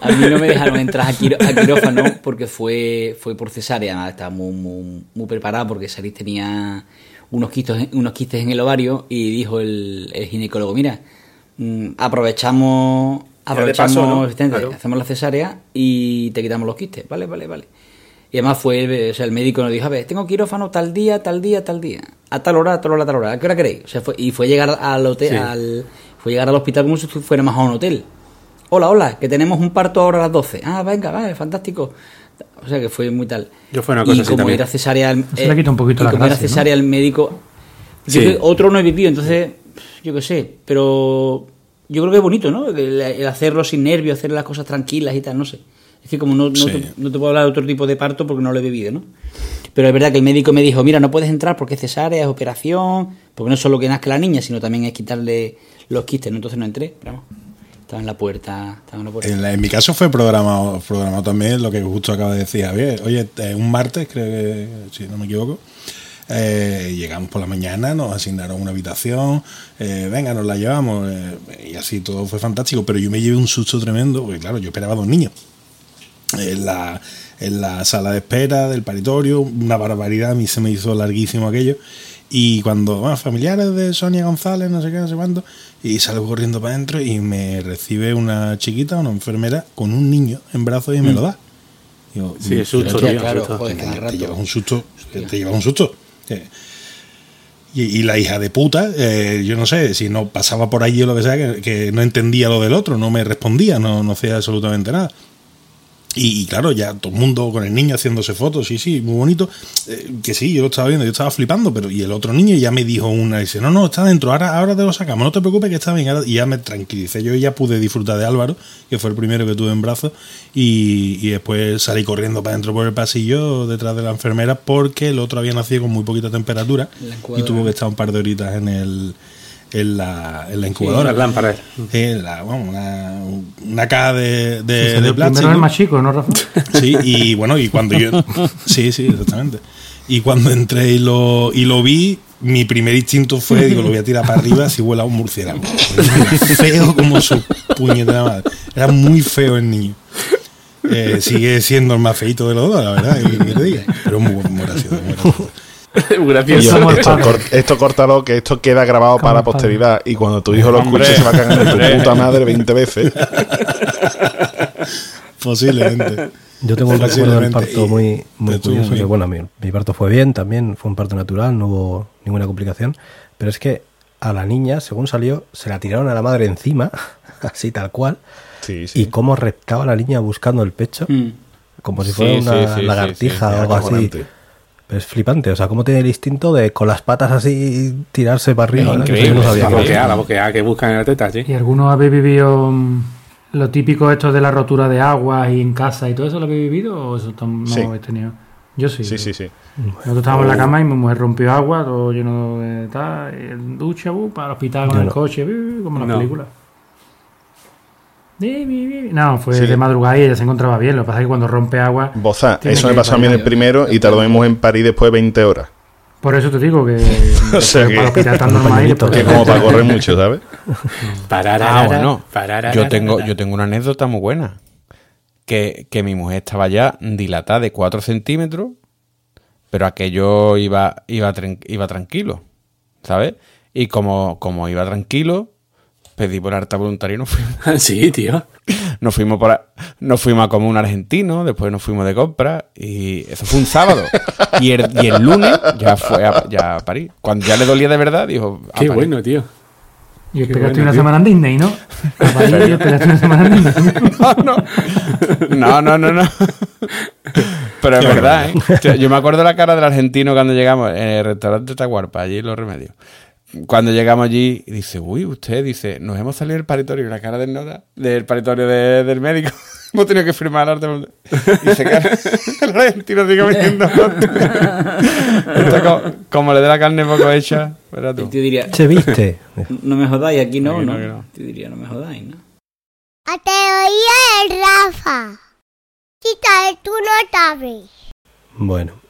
A mí no me dejaron entrar a, quirófano porque fue, fue por cesárea. Nada, Estaba muy, muy, muy preparada porque Saris tenía unos quistes, unos quistes en el ovario y dijo el, el ginecólogo, mira, mm, aprovechamos, aprovechamos paso, ¿no? Claro. hacemos la cesárea y te quitamos los quistes. Vale, vale, vale. Y además fue, o sea, el médico nos dijo, a ver, tengo quirófano tal día, tal día, tal día. A tal hora, a tal hora, a tal hora. ¿A qué hora queréis? O sea, fue, y fue llegar al hotel, Sí. al, fue llegar al hospital como si fuéramos a un hotel. Hola, hola, que tenemos un parto ahora a las 12. Ah, venga, vale, fantástico. O sea que fue muy tal. Yo fue una cosa y así como también. era cesárea, el, Se le quita un poquito y la como era gracia, ¿no? cesárea el médico, Sí. yo creo- otro no he vivido, entonces yo qué sé, pero yo creo que es bonito, ¿no? El, el hacerlo sin nervios, hacer las cosas tranquilas y tal, no sé. Es que como no, no, Sí. te, no te puedo hablar de otro tipo de parto porque no lo he vivido, ¿no? Pero es verdad que el médico me dijo, mira, no puedes entrar porque es cesárea, es operación, porque no es solo que nazca la niña, sino también es quitarle los quistes, ¿no? Entonces no entré, pero vamos, estaba en la puerta, estaba en la puerta. En, la- en mi caso fue programado, programado también lo que justo acaba de decir Javier. Oye, eh, un martes, creo que, si no me equivoco, eh, llegamos por la mañana, nos asignaron una habitación, eh, venga, nos la llevamos, eh, y así todo fue fantástico, pero yo me llevé un susto tremendo, porque claro, yo esperaba dos niños. En la, en la sala de espera del paritorio, una barbaridad, a mí se me hizo larguísimo aquello. Y cuando, bueno, familiares de Sonia González, no sé qué, no sé cuánto, y salgo corriendo para adentro y me recibe una chiquita, una enfermera, con un niño en brazos y me lo da. Digo, Sí, es susto, tío, claro, susto. joder, te, te llevas un susto, te llevas un susto. Eh, Y, y la hija de puta, eh, yo no sé, si no pasaba por allí o lo que sea, que, que no entendía lo del otro, no me respondía, no, no hacía absolutamente nada. Y, y claro, ya todo el mundo con el niño haciéndose fotos, sí, sí, muy bonito. Eh, que sí, yo lo estaba viendo, yo estaba flipando, pero y el otro niño ya me dijo una, dice, no, no, está dentro, ahora, ahora te lo sacamos, no te preocupes que está bien. ahora-". Y ya me tranquilicé, yo ya pude disfrutar de Álvaro, que fue el primero que tuve en brazos, y, y después salí corriendo para adentro por el pasillo detrás de la enfermera porque el otro había nacido con muy poquita temperatura y tuvo que estar un par de horitas en el en la, en la incubadora. las lámparas. Sí, la- vamos, una, una caja de, de, Sí, de el plástico. es el más chico, ¿no, Rafa? Sí, y bueno, y cuando yo. Sí, sí, exactamente. Y cuando entré y lo, y lo vi, mi primer instinto fue: digo, lo voy a tirar para arriba si vuela un murciélago. Era feo como su puñetera madre. Era muy feo el niño. Eh, sigue siendo el más feito de los dos, la verdad, que, que te diga. Pero muy, muy gracioso, muy gracioso. Gracioso. El Esto, cor- esto córtalo, que esto queda grabado para la posteridad. Y cuando tu hijo lo escuche, se va a cagar en hombre. tu puta madre 20 veces. Posiblemente. Yo tengo un recuerdo del parto muy, muy curioso. que, bueno, mi, mi parto fue bien, también fue un parto natural, no hubo ninguna complicación. Pero es que a la niña, según salió, se la tiraron a la madre encima, así tal cual, Sí, sí. y cómo reptaba la niña buscando el pecho, Mm. como si fuera sí, una sí, sí, lagartija sí, o algo así. Pero es flipante, o sea, cómo tiene el instinto de con las patas así tirarse para arriba. Es increíble, no sabía La que- boqueada, la boqueada que buscan en la teta, sí. ¿Y alguno habéis vivido mm, lo típico esto de la rotura de agua y en casa y todo eso lo habéis vivido o eso no Sí. habéis tenido? Yo sí. Sí, sí, sí. Nosotros estábamos en la cama y mi mujer rompió agua, todo lleno de tal, ducha, bu, para el hospital con el coche, bu, como en la No. película. No, fue Sí. de madrugada y ella se encontraba bien. Lo que pasa es que cuando rompe agua, Boza, eso me pasó a mí en el parir. primero y tardamos en París después de 20 horas. por eso te digo que O sea para que- hospital tan Con un normal y pañuelito. después- Que como para correr mucho, ¿sabes? Pararara, Ah, bueno. pararara, Yo tengo, yo tengo una anécdota muy buena. Que, que mi mujer estaba ya dilatada de 4 centímetros, pero aquello iba, iba, iba tranquilo, ¿sabes? Y como, como iba tranquilo, pedí por harta voluntaria y nos fuimos. Sí, tío. Nos fuimos, por a- nos fuimos a comer un argentino, después nos fuimos de compra y eso fue un sábado. Y el, y el lunes ya fue a, ya a París. Cuando ya le dolía de verdad, dijo... a Qué París. bueno, tío. Y esperaste bueno, una tío. semana en Disney, ¿no? A París y esperaste una semana en Disney. No, no, no, no. Pero es verdad, ¿eh? Yo- Yo me acuerdo la cara del argentino cuando llegamos en el restaurante Taguarpa, allí en Los Remedios. Cuando llegamos allí, y dice, uy, usted, dice, nos hemos salido del paritorio, y la cara del nota, del paritorio de- del médico. hemos tenido que firmar arte. Y se queda el argentino sigue viniendo. Esto como, como le dé la carne poco hecha, tú. El tío diría, ¿Se viste? no me jodáis, aquí no, Aquí no, ¿no? no. El tío diría, no me jodáis, ¿no? A te oía el Rafa. Quita tú no sabes. Bueno,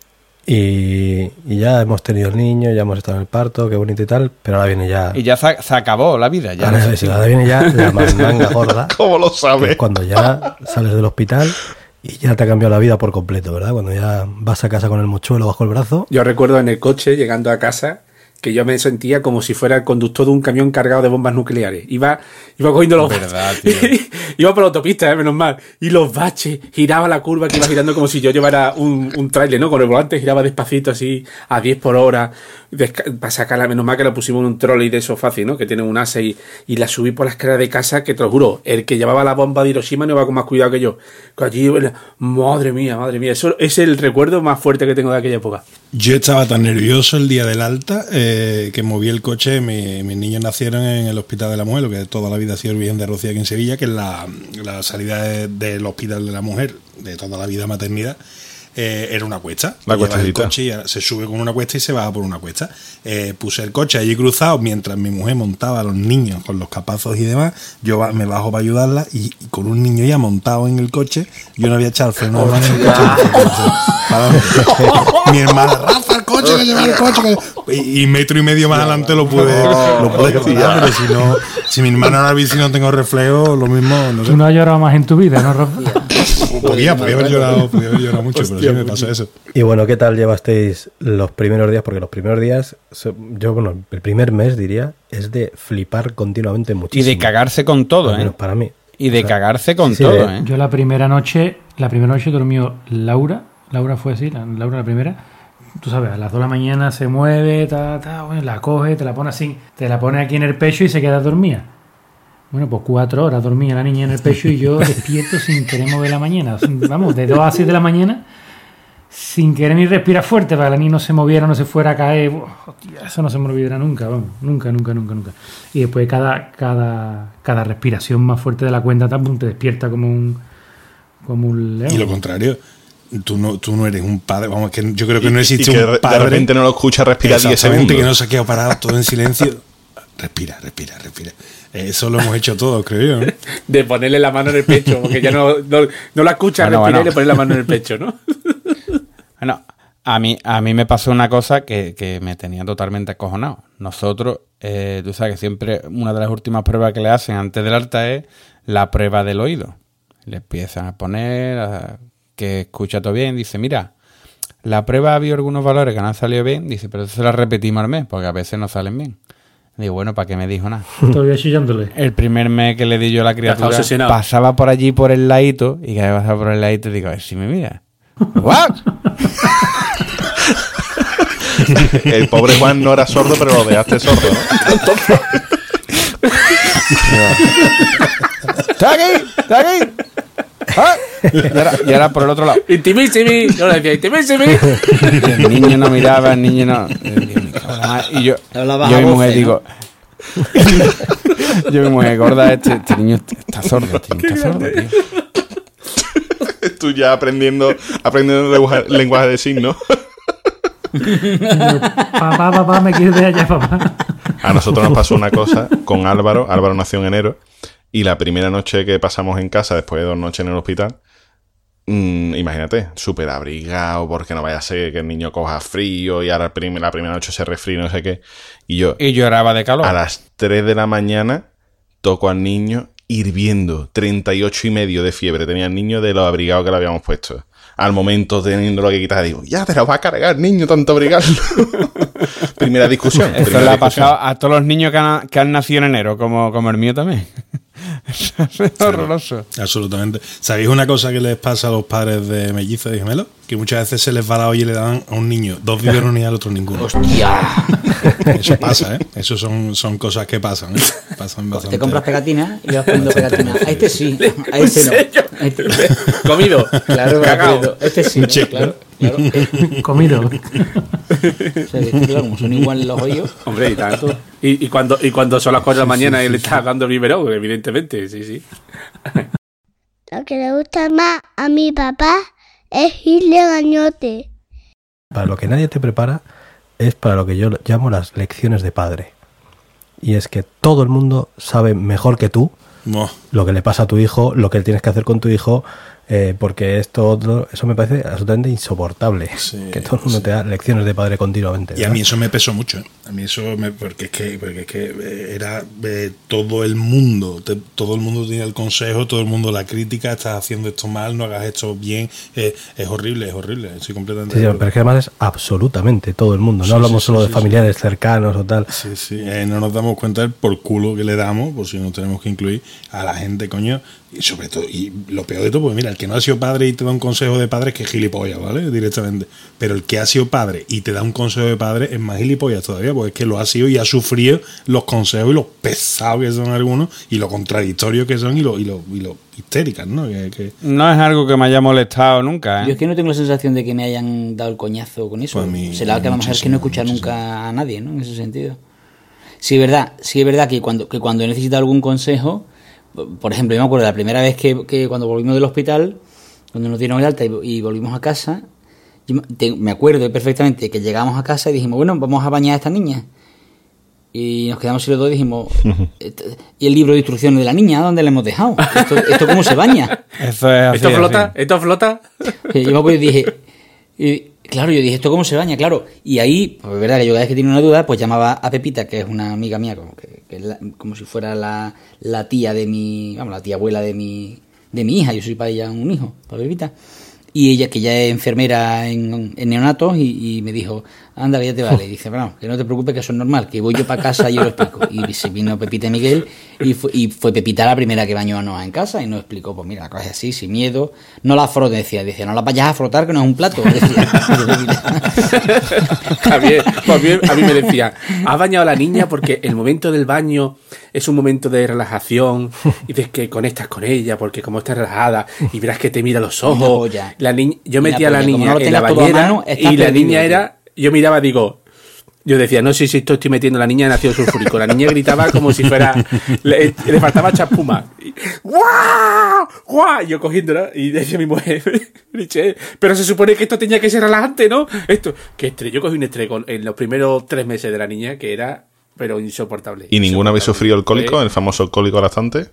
y, y ya hemos tenido el niño, ya hemos estado en el parto, qué bonito y tal, pero ahora viene ya. Y ya se, se acabó la vida. Ya ahora, no sé sí, si- ahora viene ya la mandanga gorda. ¿Cómo lo sabes? cuando ya sales del hospital y ya te ha cambiado la vida por completo, ¿verdad? Cuando ya vas a casa con el mochuelo bajo el brazo. Yo recuerdo en el coche, llegando a casa, que yo me sentía como si fuera el conductor de un camión cargado de bombas nucleares. Iba, iba cogiendo los Verdad, tío. iba por la autopista, eh, menos mal. Y los baches, giraba la curva que iba girando como si yo llevara un, un trailer, ¿no? Con el volante giraba despacito así, a 10 por hora, para sacarla, menos mal que la pusimos en un trolley de eso fácil, ¿no? Que tiene un ase y, y la subí por la escalera de casa, que te lo juro, el que llevaba la bomba de Hiroshima no iba con más cuidado que yo. Que allí, madre mía, madre mía, eso es el recuerdo más fuerte que tengo de aquella época. Yo estaba tan nervioso el día del alta eh, que moví el coche. Mi- mis niños nacieron en el Hospital de la Mujer, lo que toda la vida ha sido el Virgen de Rocío aquí en Sevilla, que es la, la salida de- del Hospital de la Mujer de toda la vida maternidad. Eh, era una cuesta. La llevas el coche y se sube con una cuesta y se baja por una cuesta. Eh, puse el coche allí cruzado mientras mi mujer montaba a los niños con los capazos y demás. Yo me bajo para ayudarla y, y con un niño ya montado en el coche, yo no había echado el freno de mano en el coche. Mi hermana, Rafa, el coche, que lleva el coche. que-". Y, y metro y medio más adelante lo pude, lo pude pillar, pero si no, si mi hermana no la vi, si no tengo reflejo, lo mismo, no sé. Tú no has llorado más en tu vida, ¿no, Rafa? Podía, podía haber llorado, podía haber llorado mucho, pero sí me pasó eso. Y bueno, ¿qué tal llevasteis los primeros días? Porque los primeros días, yo, bueno, el primer mes diría, es de flipar continuamente Y muchísimo. de cagarse con todo, menos ¿eh? para mí. Y de O sea, cagarse con sí, todo, ¿eh? Yo la primera noche, la primera noche durmió Laura, Laura fue así, la- Laura la primera. Tú sabes, a las 2 de la mañana se mueve, ta, ta, bueno, la coge, te la pone así, te la pone aquí en el pecho y se queda dormida. Bueno, pues cuatro horas dormía la niña en el pecho y yo despierto sin querer mover la mañana. Vamos, de 2 a 6 de la mañana, sin querer ni respirar fuerte para que la niña no se moviera, no se fuera a caer. Uf, hostia, eso no se me olvidará nunca, vamos, nunca, nunca, nunca, nunca. Y después cada, cada, cada respiración más fuerte de la cuenta también te despierta como un, como un león. Y lo contrario, tú no, tú no eres un padre. Vamos, que yo creo que no existe y que un de padre. repente no lo escucha respirar 10 Exactamente, segundos. que no se ha quedado parado todo en silencio. Respira, respira, respira. Eso lo hemos hecho todos, creo yo. De ponerle la mano en el pecho, porque ya no, no, no la escucha Bueno, respirar bueno. y le pones la mano en el pecho, ¿no? Bueno, a mí, a mí me pasó una cosa que, que me tenía totalmente acojonado. Nosotros, eh, tú sabes que siempre una de las últimas pruebas que le hacen antes del alta es la prueba del oído. Le empiezan a poner a- que escucha todo bien. Dice, mira, la prueba ha habido algunos valores que no han salido bien. Dice, pero eso la repetimos al mes, porque a veces no salen bien. Digo, bueno, ¿para qué me dijo nada? Todavía chillándole. El primer mes que le di yo a la criatura, pasaba por allí por el ladito y cada vez pasaba por el ladito y digo, a ver si me mira. ¿What? El pobre Juan no era sordo, pero lo dejaste sordo, ¿no? ¡Está aquí! ¡Está aquí! Y ahora, y ahora por el otro lado. Intimissimi. Yo le decía, intimissimi. El niño no miraba, el niño no. eh. Y yo, yo a mi mujer voces, digo. yo mi mujer gorda, este, este niño está sordo, este niño está sordo, tío. Tú ya aprendiendo, aprendiendo lenguaje, lenguaje de signos. Papá, papá, me quieres de allá, papá. A nosotros nos pasó una cosa con Álvaro. Álvaro nació en enero. Y la primera noche que pasamos en casa, después de dos noches en el hospital, mm, imagínate, súper abrigado, porque no vaya a ser que el niño coja frío y ahora prim- la primera noche se resfríe, no sé qué. Y yo, Y lloraba de calor. a las 3 de la mañana, toco al niño hirviendo, 38 y medio de fiebre. Tenía el niño de lo abrigado que le habíamos puesto. Al momento teniéndolo que quitar, digo, ya te lo va a cargar, niño, tanto abrigarlo. primera discusión. Eso primera le ha discusión. pasado a todos los niños que han, que han nacido en enero, como, como el mío también. Eso es horroroso. Absolutamente. ¿Sabéis una cosa que les pasa a los padres de mellizos y gemelos? Que muchas veces se les va la olla y le dan a un niño dos biberones y al otro ninguno. ¡Hostia! Eso pasa, ¿eh? Eso son, son cosas que pasan, ¿eh? Pasan bastante. Te compras pegatinas y vas poniendo pegatinas. A este sí, a este no. A este- Comido. Claro, este sí, claro. Claro. Comido. Como son igual los hoyos. Hombre, y tanto. Y, y cuando, y cuando son las 4 de la mañana y le estás dando el biberón, evidentemente, sí, sí. Lo que le gusta más a mi papá es irle gañote. Para lo que nadie te prepara es para lo que yo llamo las lecciones de padre. Y es que todo el mundo sabe mejor que tú Buah. lo que le pasa a tu hijo, lo que tienes que hacer con tu hijo, eh, porque esto otro, eso me parece absolutamente insoportable. Sí, que todo el mundo sí. te da lecciones de padre continuamente. Y a mí eso me pesó mucho. ¿eh? A mí eso me, porque es que, porque es que eh, era eh, todo el mundo, te- todo el mundo tenía el consejo, todo el mundo la crítica, estás haciendo esto mal, no hagas esto bien, eh, es horrible, es horrible, estoy completamente Sí, pero es que además es absolutamente todo el mundo. No Sí, hablamos solo de familiares cercanos o tal. Sí, sí, eh, no nos damos cuenta del por culo que le damos, por si nos tenemos que incluir a la gente, coño. Y sobre todo, y lo peor de todo, pues mira, el que no ha sido padre y te da un consejo de padre es que es gilipollas, ¿vale? Directamente. Pero el que ha sido padre y te da un consejo de padre es más gilipollas todavía, porque es que lo ha sido y ha sufrido los consejos y los pesados que son algunos y lo contradictorios que son y lo, y lo, y lo histéricas, ¿no? Que, que- No es algo que me haya molestado nunca, Yo ¿eh? es que no tengo la sensación de que me hayan dado el coñazo con eso. Pues a mí- Será que a lo mejor es que no muchísimo, nunca a nadie, ¿no? En ese sentido. Sí, es verdad, sí es verdad que cuando, que cuando he necesitado algún consejo, por ejemplo, yo me acuerdo la primera vez que, que cuando volvimos del hospital, cuando nos dieron el alta y, y volvimos a casa, Yo me- te- me acuerdo perfectamente que llegamos a casa y dijimos, bueno, vamos a bañar a esta niña. Y nos quedamos así los dos y dijimos, "Esto- ¿y el libro de instrucciones de la niña? ¿Dónde le hemos dejado? ¿Esto, esto cómo se baña? Eso es así, ¿Esto así. flota? ¿Esto flota? Yo me acuerdo y dije, y, claro, yo dije, ¿esto cómo se baña? Claro. Y ahí, pues es verdad que yo cada vez que tiene una duda, pues llamaba a Pepita, que es una amiga mía, como, que, que la- como si fuera la, la tía de mi, vamos, la tía abuela de mi, de mi hija. Yo soy para ella un hijo, para Pepita. Y ella, que ya es enfermera en, neonatos, y me dijo, anda, ya te vale. Y dice, bueno, que no te preocupes, que eso es normal, que voy yo para casa y yo lo explico. Y se vino Pepita y Miguel, y fue, y fue Pepita la primera que bañó a Noah en casa, y nos explicó, pues mira, la cosa es así, sin miedo. No la frotes, decía, decía, no la vayas a frotar, que no es un plato. Decía, pues a, mí, a mí me decía, has bañado a la niña porque el momento del baño es un momento de relajación y de que conectas con ella porque como está relajada y verás que te mira los ojos. La niña, yo metía a la niña no en la bañera mano, y la niña era, yo miraba, digo, yo decía, no sé si esto estoy metiendo a la niña en ácido sulfúrico. La niña gritaba como si fuera, le, le faltaba chapuma. Y, ¡Guau! ¡Guau! Yo cogiéndola y decía a mi mujer, "Michelle, pero se supone que esto tenía que ser relajante, ¿no? Estrés. Que estrés. Yo cogí un estrés con- en los primeros tres meses de la niña que era, pero insoportable. ¿Y ninguna Insoportable. sufrido el cólico, Fue- el famoso cólico lactante?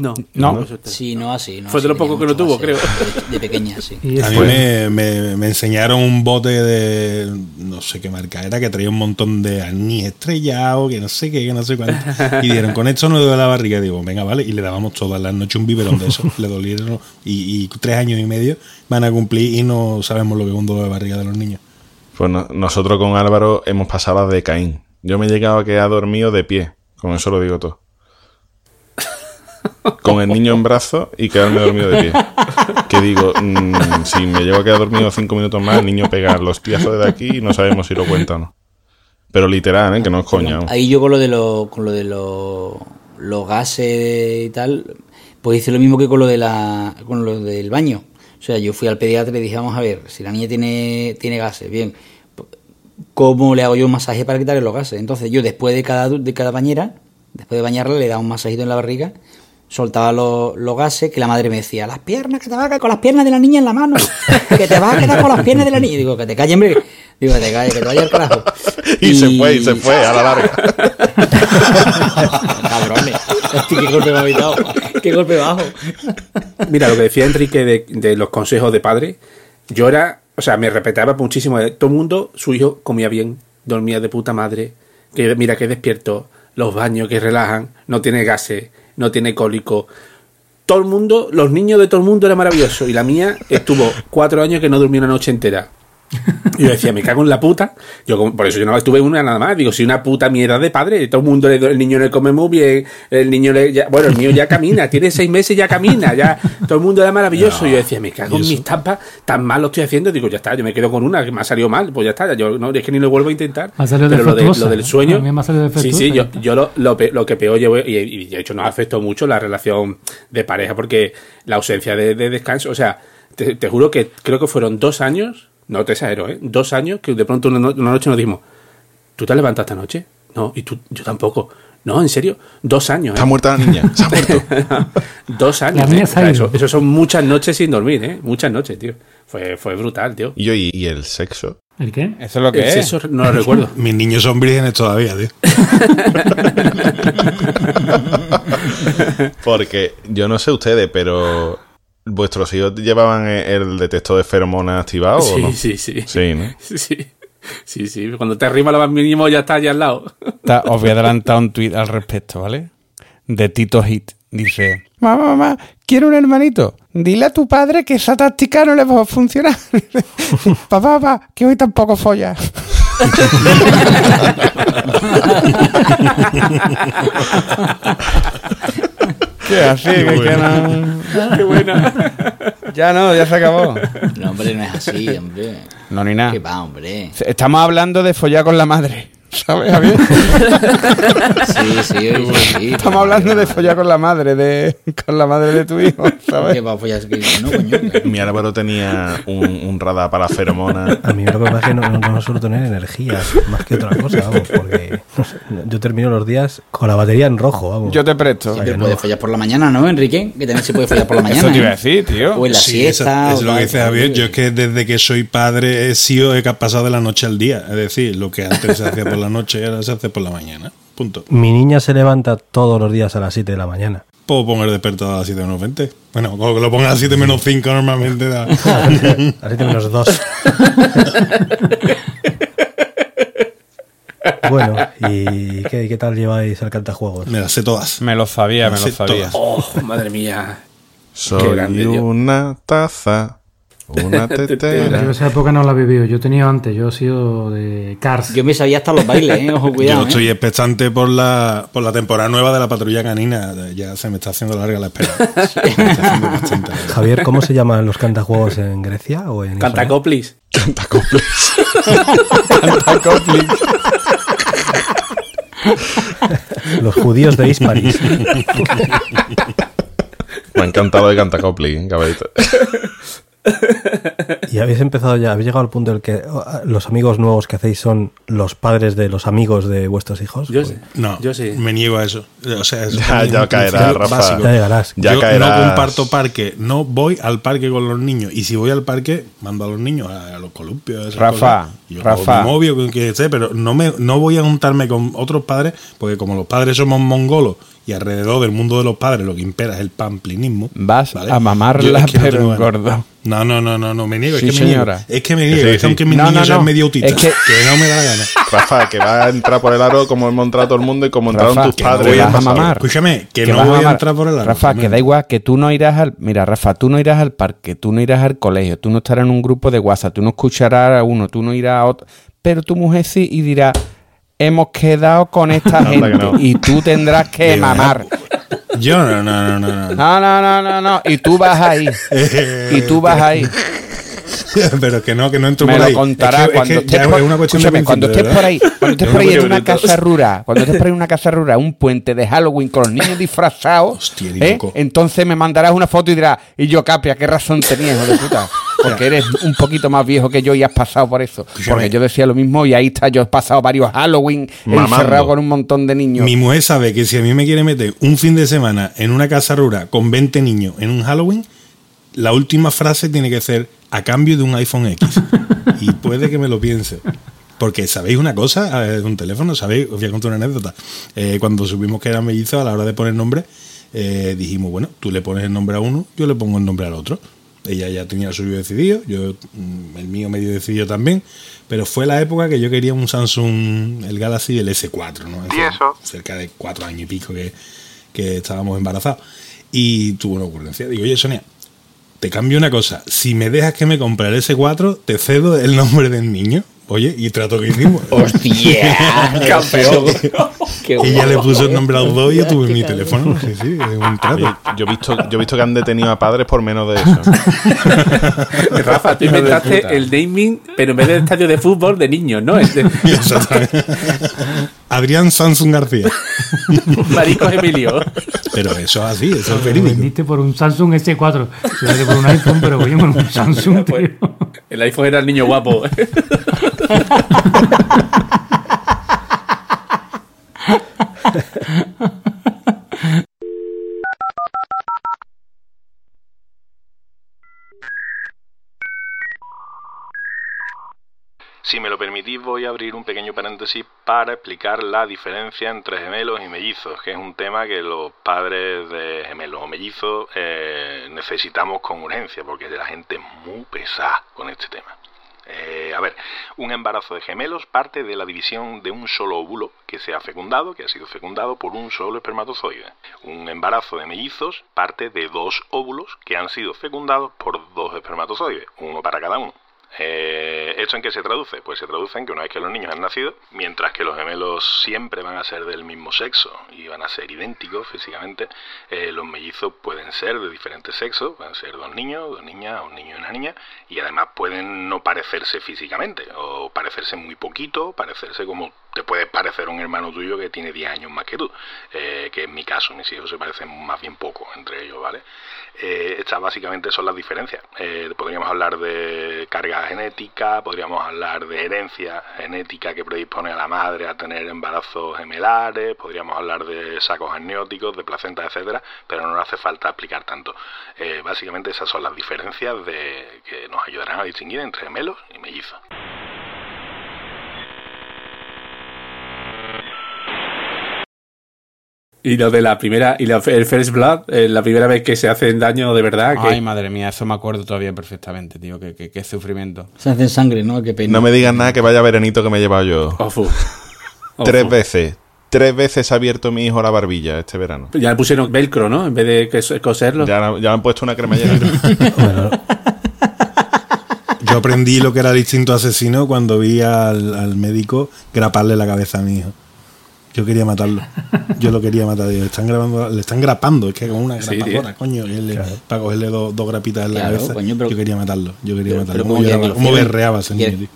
No, No. Sí, no así. No Fue de lo poco que mucho tuvo, creo. De, de pequeña, sí. A mí me, me- me enseñaron un bote de no sé qué marca era que traía un montón de anís estrellados, que no sé qué, que no sé cuánto. Y dijeron, con esto no duele la barriga. Digo, venga, vale. Y le dábamos todas las noches un biberón de eso. le dolieron. Y, y tres años y medio van a cumplir y no sabemos lo que es un dolor de barriga de los niños. Pues no- nosotros con Álvaro hemos pasado las de Caín. Yo me he llegado a quedar dormido de pie. Con eso lo digo todo. Con el niño en brazos y quedarme dormido de pie. Que digo, mm, si me llego a quedar dormido cinco minutos más, el niño pega los piazos de aquí y no sabemos si lo cuenta o no. Pero literal, ¿eh? que no es coña. Ahí yo con lo de los, con lo de los, gases y tal, pues hice lo mismo que con lo de la, con lo del baño. O sea, yo fui al pediatra y le dije, vamos a ver, si la niña tiene, tiene gases, bien, ¿cómo le hago yo un masaje para quitarle los gases? Entonces yo después de cada, de cada bañera, después de bañarla, le daba un masajito en la barriga, soltaba los, los gases, que la madre me decía, las piernas, que te vas a quedar con las piernas de la niña en la mano, que te vas a quedar con las piernas de la niña. Y digo, que te calles, hombre. Digo, que te calles, que te vaya al carajo. Y se fue, y se fue, a la larga. Cabrones. Qué golpe me habéis dado. Qué golpe bajo. Mira, lo que decía Enrique de, de los consejos de padre, yo era, o sea, me respetaba muchísimo. de Todo el mundo, su hijo comía bien, dormía de puta madre, que mira que despierto, los baños que relajan, no tiene gases, no tiene cólico. Todo el mundo, los niños de todo el mundo era maravilloso. Y la mía estuvo cuatro años que no durmió una noche entera. Y yo decía, me cago en la puta. Yo, por eso yo no estuve una nada más. Digo, si una puta mierda de padre, todo el mundo, le- el niño le come muy bien, el niño le, ya- bueno, el mío ya camina, tiene seis meses y ya camina, ya, todo el mundo era maravilloso. y yo decía, me cago en mis tapas, tan mal lo estoy haciendo. Digo, ya está, yo me quedo con una que me ha salido mal, pues ya está, yo no, es que ni lo vuelvo a intentar. Me ha salido Pero lo, de- defectuosa, lo del sueño. Me ha salido Sí, sí, yo, yo lo, lo, pe- lo que peor llevo, y, y de hecho nos afectó mucho la relación de pareja, porque la ausencia de, de descanso, o sea, te, te juro que creo que fueron dos años, no te exagero, ¿eh? dos años que de pronto una, no- una noche nos dijimos, ¿tú te has levantado esta noche? No, y tú, yo tampoco. No, en serio, dos años. ¿eh? Está muerta la niña, se ha muerto. dos años. ¿eh? O sea, eso, eso son muchas noches sin dormir, ¿eh? Muchas noches, tío. Fue, fue brutal, tío. Y, yo, ¿y, y el sexo? ¿El qué? Eso es lo que El es. sexo no lo recuerdo. Mis niños son vírgenes todavía, tío. Porque yo no sé ustedes, pero ¿vuestros hijos llevaban el detector de feromonas activado o Sí, no? sí, sí. Sí, ¿no? Sí, sí, sí. Cuando te arriba lo más mínimo ya está allá al lado. Ta- Os voy a adelantar un tuit al respecto, ¿vale? De Tito Hit. Dice, mamá, mamá, quiero un hermanito. Dile a tu padre que esa táctica no le va a funcionar. papá, papá, que hoy tampoco folla. ¿Qué así? Que, que no... Qué buena. Ya no, ya se acabó. No, hombre, no es así, hombre. No, ni nada. ¿Qué va, hombre? Estamos hablando de follar con la madre. ¿Sabes, Javier? Sí, sí, sí, sí. Estamos hablando de follar con la madre de con la madre de tu hijo, Que ¿sabes? va a follar que no, coño. Mi Álvaro tenía un, un radar para feromonas. A mí lo que pasa es que no, no, no suelo tener energía, más que otra cosa, vamos, porque yo termino los días con la batería en rojo, vamos. Yo te presto. Sí, Pero no. puedes follar por la mañana, ¿no, Enrique? Que también se puede follar por la mañana. Eso te iba a ¿eh? decir, tío. O en la Sí, siesta. es lo que dice Javier. Yo es que desde que soy padre he sido, he pasado de la noche al día. Es decir, lo que antes se hacía por la noche ahora se hace por la mañana. Punto. Mi niña se levanta todos los días a las 7 de la mañana. Puedo poner despertador a las 7 menos 20. Bueno, como que lo ponga a las 7 menos 5 normalmente da. A las 7 menos 2. Bueno, ¿y qué, qué tal lleváis el cantajuegos? Me las sé todas. Me lo sabía, me lo Sí, sabía. todas. Oh, madre mía. Soy grande, una taza, una Yo tetera. esa época no la he vivido, yo he tenido antes, yo he sido de Cars. Yo me sabía hasta los bailes, ¿eh? Ojo, cuidado. Yo ¿eh? estoy expectante por la, por la temporada nueva de la patrulla canina. Ya se me está haciendo larga la espera. Larga. Javier, ¿cómo se llaman los cantajuegos en Grecia o en Israel? Cantacoplis. Cantacoples. Los judíos de Hispanis. Me ha encantado de Cantacopli, caballito. Y habéis empezado ya, habéis llegado al punto en el que los amigos nuevos que hacéis son los padres de los amigos de vuestros hijos. Yo Pues, sí. No, Yo sí. me niego a eso. O sea, es Ya- caerá, Rafa. básico. Ya llegarás. Ya Yo caerás. no comparto parque, no voy al parque con los niños. Y si voy al parque, mando a los niños a, a los columpios. esas Rafa, cosas. Yo Rafa. con quien esté, pero no, me, no voy a juntarme con otros padres, porque como los padres somos mongolos y alrededor del mundo de los padres lo que impera es el pamplinismo. Vas ¿vale? a mamarla, es que no pero ganas. gordo. No, no, no, no, no, me niego. Sí, es que me señora. niego. Es que me niego. Sí, es que aunque mis No, no, niños sean no. medio autistas, Es que- que no me da la gana. Rafa, que va a entrar por el aro como hemos entrado todo el mundo y como entraron Rafa, tus que padres. no y vas han a mamar. Escúchame, que, que no vas voy a entrar por el aro. Rafa, que da igual, que tú no irás al. Mira, Rafa, tú no irás al parque, tú no irás al colegio, tú no estarás en un grupo de WhatsApp, tú no escucharás a uno, tú no irás a otro. Pero tu mujer sí y dirá: Hemos quedado con esta gente no. y tú tendrás que mamar. Yo no, no, no, no, no. No, no, no, no, no. Y tú vas ahí. Y tú vas ahí. Pero que no, que no entro Me por ahí. lo contará Es que- es cuando que estés por, es una cuestión cuando estés por ahí, cuando estés Es por ahí en una casa rural, cuando estés por ahí en una casa rural, un puente de Halloween con los niños disfrazados, Hostia, ¿eh? entonces me mandarás una foto y dirás, y yo, Capia, qué razón tenías, hijo de puta. Porque eres un poquito más viejo que yo y has pasado por eso. Porque yo decía lo mismo y ahí está, yo he pasado varios Halloween Mamando. encerrado con un montón de niños. Mi mujer sabe que si a mí me quiere meter un fin de semana en una casa rural con 20 niños en un Halloween, la última frase tiene que ser a cambio de un iPhone X. y puede que me lo piense. Porque sabéis una cosa, de un teléfono, sabéis, os voy a contar una anécdota. Eh, cuando supimos que eran mellizos, a la hora de poner nombre, eh, dijimos, bueno, tú le pones el nombre a uno, yo le pongo el nombre al otro. Ella ya tenía el suyo decidido, yo mm, el mío medio decidido también, pero fue la época que yo quería un Samsung, el Galaxy, el S4, ¿no? Hace Cerca de cuatro años y pico que, que estábamos embarazados. Y tuvo una ocurrencia. Digo, oye, Sonia, te cambio una cosa. Si me dejas que me compre el S4, te cedo el nombre del niño. Oye, y trato que hicimos. ¡Hostia! ¡Campeón! Qué Ella le guapo. puso el nombre a los dos y yo tuve mi teléfono. Sí, sí, es un trato. Oye, yo he visto, yo he visto que han detenido a padres por menos de eso. Rafa, tú de inventaste el naming, pero en vez del estadio de fútbol, de niños, ¿no? Es de Exactamente. Adrián Samsung García. Maricos Emilio. Pero eso es así, eso es Lo verídico. vendiste por un Samsung S4. Se vende por un iPhone, pero oye, por un Samsung, tío. El iPhone era el niño guapo. Si me lo permitís, voy a abrir un pequeño paréntesis para explicar la diferencia entre gemelos y mellizos, que es un tema que los padres de gemelos o mellizos eh, necesitamos con urgencia, porque la gente es muy pesada con este tema. Eh, a ver, un embarazo de gemelos parte de la división de un solo óvulo que se ha fecundado, que ha sido fecundado por un solo espermatozoide. Un embarazo de mellizos parte de dos óvulos que han sido fecundados por dos espermatozoides, uno para cada uno. Eh, ¿Esto en qué se traduce? Pues se traduce en que una vez que los niños han nacido, mientras que los gemelos siempre van a ser del mismo sexo y van a ser idénticos físicamente, eh, los mellizos pueden ser de diferentes sexos, pueden ser dos niños, dos niñas, un niño y una niña, y además pueden no parecerse físicamente, o parecerse muy poquito, parecerse como te puede parecer un hermano tuyo que tiene 10 años más que tú, eh, que en mi caso mis hijos se parecen más bien poco entre ellos, ¿vale? Eh, estas básicamente son las diferencias. Eh, podríamos hablar de carga genética, podríamos hablar de herencia genética que predispone a la madre a tener embarazos gemelares, podríamos hablar de sacos amnióticos, de placenta, etcétera, pero no hace falta explicar tanto. Básicamente esas son las diferencias que nos ayudarán a distinguir entre gemelos y mellizos. Y lo de la primera, y la- el First Blood, eh, la primera vez que se hacen daño de verdad. Que, Ay, madre mía, eso me acuerdo todavía perfectamente, tío. Qué, qué- qué sufrimiento. Se hacen sangre, ¿no? Qué pena. No me digas nada que vaya veranito que me he llevado yo. Ofu. Tres Ofu. veces. Tres veces ha abierto mi hijo la barbilla este verano. Ya le pusieron velcro, ¿no? En vez de que- coserlo. Ya, ya me han puesto una cremallera. Yo aprendí lo que era el instinto asesino cuando vi al, al médico graparle la cabeza a mi hijo. Yo quería matarlo. Yo lo quería matar. Digo, Le están, grabando, le están grapando, es que como una Sí, grapadora, tío. coño. y él Para cogerle dos, dos grapitas en la Claro, cabeza. coño, pero- yo quería matarlo. Yo quería pero- matarlo. pero ¿Cómo, ¿cómo lloraba, berreaba ese niño, tío?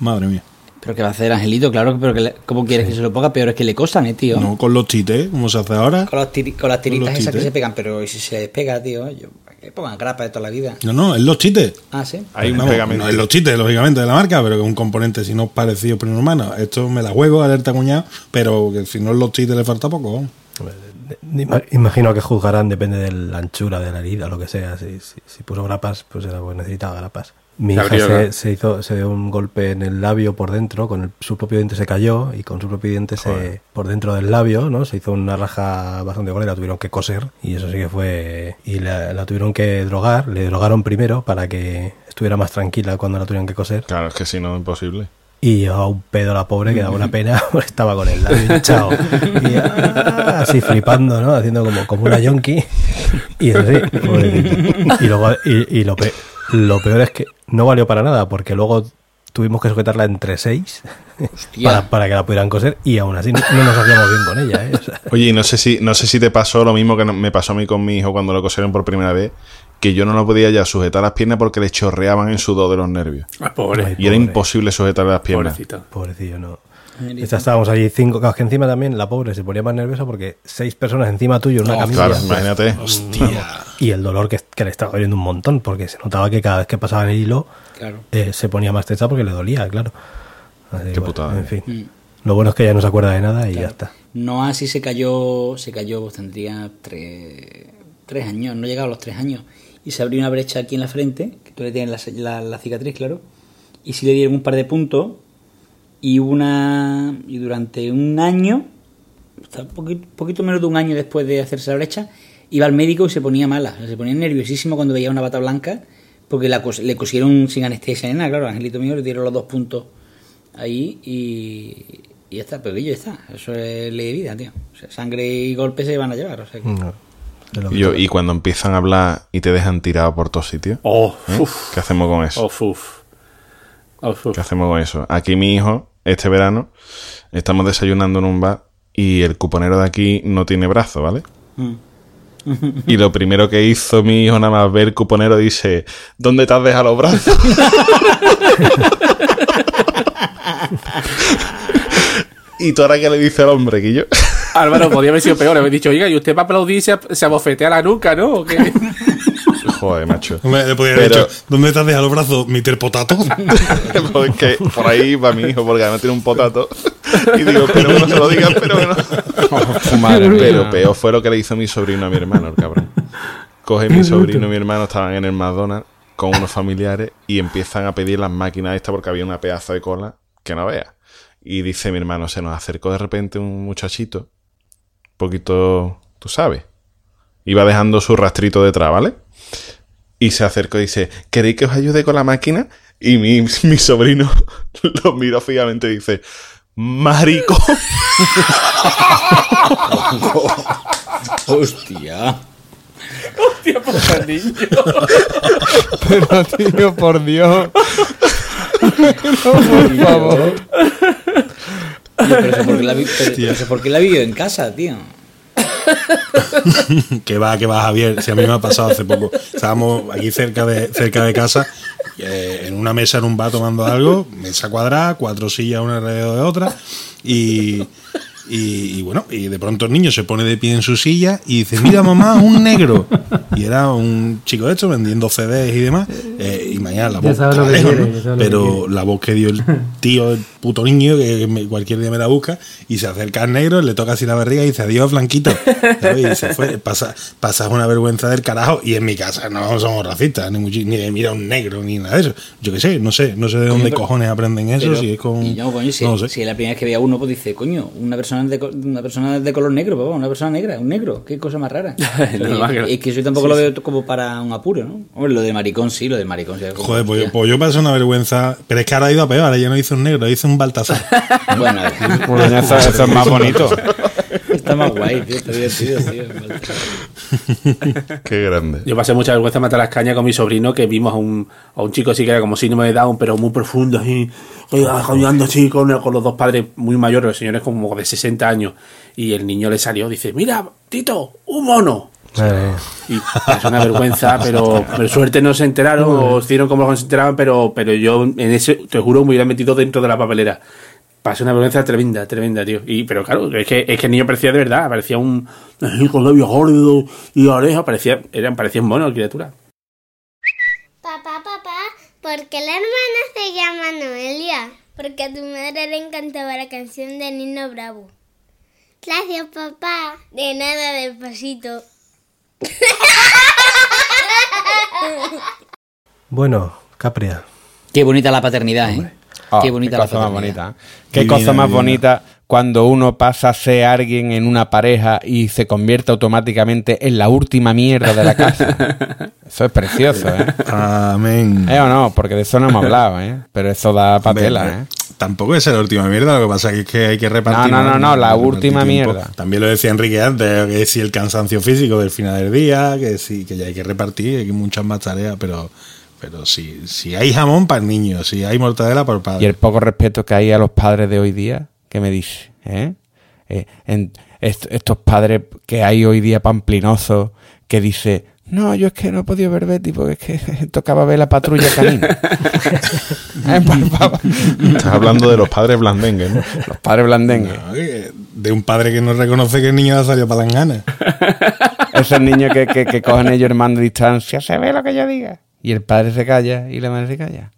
Madre mía. Pero que va a hacer Angelito, claro, pero que le- ¿cómo quieres que se lo ponga? Peor es que le cosan, eh, tío. No con los chites, como se hace ahora. Con, los tiri- con las tiritas los esas que se pegan, pero ¿y si se les pega, tío? Yo, pongan grapa de toda la vida. No, no, es los chites. Ah, sí. Hay un pegamento. No es los chites, lógicamente, de la marca, pero que es un componente, si no es parecido primo hermano. Esto me la juego, alerta cuñado, pero que si no es los chites le falta poco. Imagino que juzgarán, depende de la anchura de la herida, lo que sea. Si, si, si puso grapas, pues era porque necesitaba grapas. Mi hija abrió, se, ¿no? se hizo, se dio un golpe en el labio por dentro, con el- su propio diente se cayó y con su propio diente se, por dentro del labio, ¿no? Se hizo una raja bastante gorda y la tuvieron que coser y eso sí que fue... Y la, la tuvieron que drogar, le drogaron primero para que estuviera más tranquila cuando la tuvieron que coser. Claro, es que si no, imposible. Y llevaba un pedo la pobre que daba una pena, porque estaba con el labio hinchado. Y ah, así flipando, ¿no? Haciendo como, como una yonki. Y eso sí, pobrecito. Y luego, y, y lo, pe- lo peor es que no valió para nada, porque luego tuvimos que sujetarla entre seis para, para que la pudieran coser y aún así no, no nos hacíamos bien con ella, ¿eh? O sea, Oye, y no sé si, no sé si te pasó lo mismo que me pasó a mí con mi hijo cuando lo cosieron por primera vez, que yo no lo podía ya sujetar las piernas porque le chorreaban en sudor de los nervios. Ah, pobre. Ay, Y era imposible sujetarle las piernas. Pobrecito. pobrecillo, no. Esta estábamos allí cinco, claro, que encima también la pobre se ponía más nerviosa porque seis personas encima tuyo en una camilla. Claro, imagínate. Y el dolor que, que le estaba doliendo un montón, porque se notaba que cada vez que pasaba el hilo Claro. eh, se ponía más tensa porque le dolía, claro. Así Qué bueno, putada. En fin. Lo bueno es que ya no se acuerda de nada y ya está. No así se cayó, se cayó, pues tendría tres, tres años, no llegaba a los tres años. Y se abrió una brecha aquí en la frente, que tú le tienes la, la- la cicatriz, claro. Y sí le dieron un par de puntos. Y una y durante un año, un poquito, poquito menos de un año después de hacerse la brecha, iba al médico y se ponía mala. O sea, se ponía nerviosísimo cuando veía una bata blanca, porque la cos- le cosieron sin anestesia ni nada, claro. Angelito mío le dieron los dos puntos ahí y, y ya está, pero ya está. Eso es ley de vida, tío. O sea, sangre y golpes se van a llevar. O sea que- No, Y, yo- y cuando empiezan a hablar y te dejan tirado por todos sitios, Oh, ¿eh? ¿qué hacemos con eso? Uf. ¿Qué hacemos con eso? Aquí mi hijo, este verano, estamos desayunando en un bar y el cuponero de aquí no tiene brazo, ¿vale? Y lo primero que hizo mi hijo nada más ver el cuponero dice, ¿dónde te has dejado los brazos? y tú ahora que le dice al hombre, que yo... Álvaro, podía haber sido peor. Haber dicho, oiga, y usted va a aplaudir y se, se abofetea la nuca, ¿no? ¿O qué? Joder, macho. Hombre, le podía haber Pero- dicho, ¿dónde te has dejado los brazos? Mr. Potato. porque por ahí va mi hijo, porque además tiene un potato. Y digo, pero que no se lo digan, pero que no. Madre mía. Pero peor fue lo que le hizo mi sobrino a mi hermano, el cabrón. Coge mi sobrino y mi hermano estaban en el McDonald's con unos familiares y empiezan a pedir las máquinas estas porque había una pedazo de cola que no vea. Y dice mi hermano, se nos acercó de repente un muchachito, un poquito, tú sabes, iba dejando su rastrito detrás, ¿vale? Y se acercó y dice, ¿queréis que os ayude con la máquina? Y mi, mi sobrino lo miró fijamente y dice, marico. Hostia. Hostia, pobre niño. Pero, tío, por Dios. no, por favor. Tío, pero eso porque la, vi- pero- pero eso porque la vivió en casa, tío. que va, que va Javier, si a mí me ha pasado hace poco. Estábamos aquí cerca de, cerca de casa, eh, en una mesa en un bar tomando algo, mesa cuadrada, cuatro sillas una alrededor de otra, y, y, y bueno, y de pronto el niño se pone de pie en su silla y dice, mira mamá, un negro. Y era un chico de hecho vendiendo CDs y demás. eh, y mañana la voz, lejos, quiere, ¿no? pero la voz que dio el tío, el puto niño, que me- cualquier día me la busca, y se acerca al negro, le toca así la barriga y dice, adiós, Blanquito. ¿Sabes? Y se fue. Pasa, pasas una vergüenza del carajo, y en mi casa no somos racistas, ni, ni de mira a un negro, ni nada de eso. Yo qué sé, no sé, no sé de dónde pero- cojones aprenden eso, Pero- si es con... y yo, coño, si, no sé. si es la primera vez que veía a uno, pues dice, coño, una persona de, una persona de color negro, papá, una persona negra, un negro, qué cosa más rara. No. y, es que yo tampoco lo veo como para un apuro, ¿no? Hombre, lo de maricón sí, lo de maricón sí. Joder, pues yo, pues yo pasé una vergüenza, pero es que ahora ha ido a peor, ahora ya no hice un negro, hice un Baltasar. Bueno, ver. Coño, eso, eso es más bonito. Está más guay, tío, está divertido, tío. Qué grande. Yo pasé mucha vergüenza matar las cañas con mi sobrino, que vimos a un, a un chico así que era como síndrome de Down, pero muy profundo, así, caminando así con, con los dos padres muy mayores, los señores como de 60 años. Y el niño le salió, dice, mira, Tito, un mono. Eh, Y es una vergüenza, pero por suerte no se enteraron, o hicieron como que se enteraban, pero, pero yo en ese, te juro, me hubiera metido dentro de la papelera. Pasé una vergüenza tremenda, tremenda, tío. Y, pero claro, es que, es que el niño parecía de verdad, parecía un con labios gordos y orejas, parecía, eran, parecía un mono, criatura. Papá, papá, ¿por qué la hermana se llama Noelia? Porque a tu madre le encantaba la canción de Nino Bravo. Gracias, papá. De nada, despacito. bueno, Capria. Qué bonita la paternidad, ¿eh? Oh, qué bonita cosa más bonita. Qué Divina, cosa más divina. bonita cuando uno pasa a ser alguien en una pareja y se convierte automáticamente en la última mierda de la casa. Eso es precioso, ¿eh? Amén. ¿Eh o no? Porque de eso no hemos hablado, ¿eh? Pero eso da patela, ¿eh? Tampoco es la última mierda, lo que pasa es que hay que repartir. No, no, no, no, la última tiempo. mierda. También lo decía Enrique antes, que si el cansancio físico del final del día, que sí, que ya hay que repartir, hay muchas más tareas, pero pero si, si hay jamón para el niño, si hay mortadela para el padre. Y el poco respeto que hay a los padres de hoy día, ¿qué me dice? ¿Eh? Eh, en est- estos padres que hay hoy día pamplinosos que dice no, yo es que no he podido ver Betty porque es que tocaba ver la patrulla canina. Estás hablando de los padres blandengues, ¿no? Los padres blandengues. No, que- de un padre que no reconoce que el niño ha salido para las ganas. Esos niños que, que, que cogen ellos hermano de distancia, se ve lo que yo diga. Y el padre se calla y la madre se calla.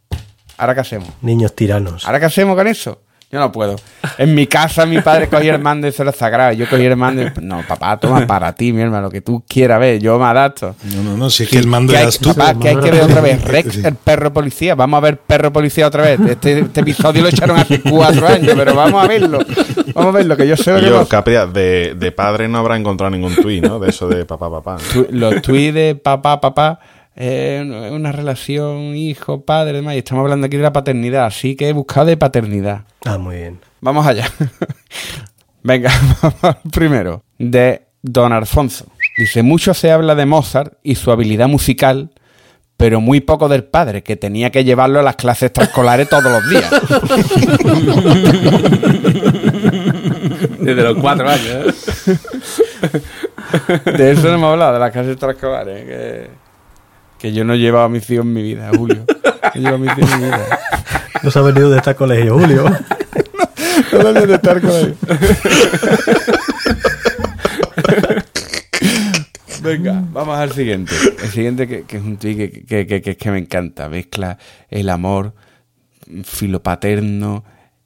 ¿Ahora qué hacemos? Niños tiranos. ¿Ahora qué hacemos con eso? Yo no puedo. En mi casa mi padre cogía el mando y se lo sagrado. Yo cogí el mando y... No, papá, toma para ti, mi hermano, lo que tú quieras ver. Yo me adapto. No, no, no, si es que el mando eras tú. papá, que hay que ver otra vez Rex, el perro policía. Vamos a ver perro policía otra vez. Este, este episodio lo echaron hace cuatro años, pero vamos a verlo. Vamos a verlo, que yo sé lo que yo. Capria, de, de padre no habrá encontrado ningún tuit, ¿no? De eso de papá, papá. Los tweets de papá, papá, eh, una relación hijo, padre, demás. Y estamos hablando aquí de la paternidad, así que he buscado de paternidad. Ah, muy bien. Vamos allá. Venga, vamos al primero. De Don Alfonso. Dice, mucho se habla de Mozart y su habilidad musical, pero muy poco del padre, que tenía que llevarlo a las clases extraescolares todos los días. Desde los cuatro años. ¿eh? De eso no hemos hablado, de las clases extraescolares. Que, que yo no he llevado a mis hijos en mi vida, Julio. He llevado a mis hijos en mi vida. No sabes ni dónde está el colegio, Julio. No debía de estar con él. Venga, vamos al siguiente. El siguiente que, que es un tweet que, que, que, que- que me encanta. Mezcla el amor, filopaterno,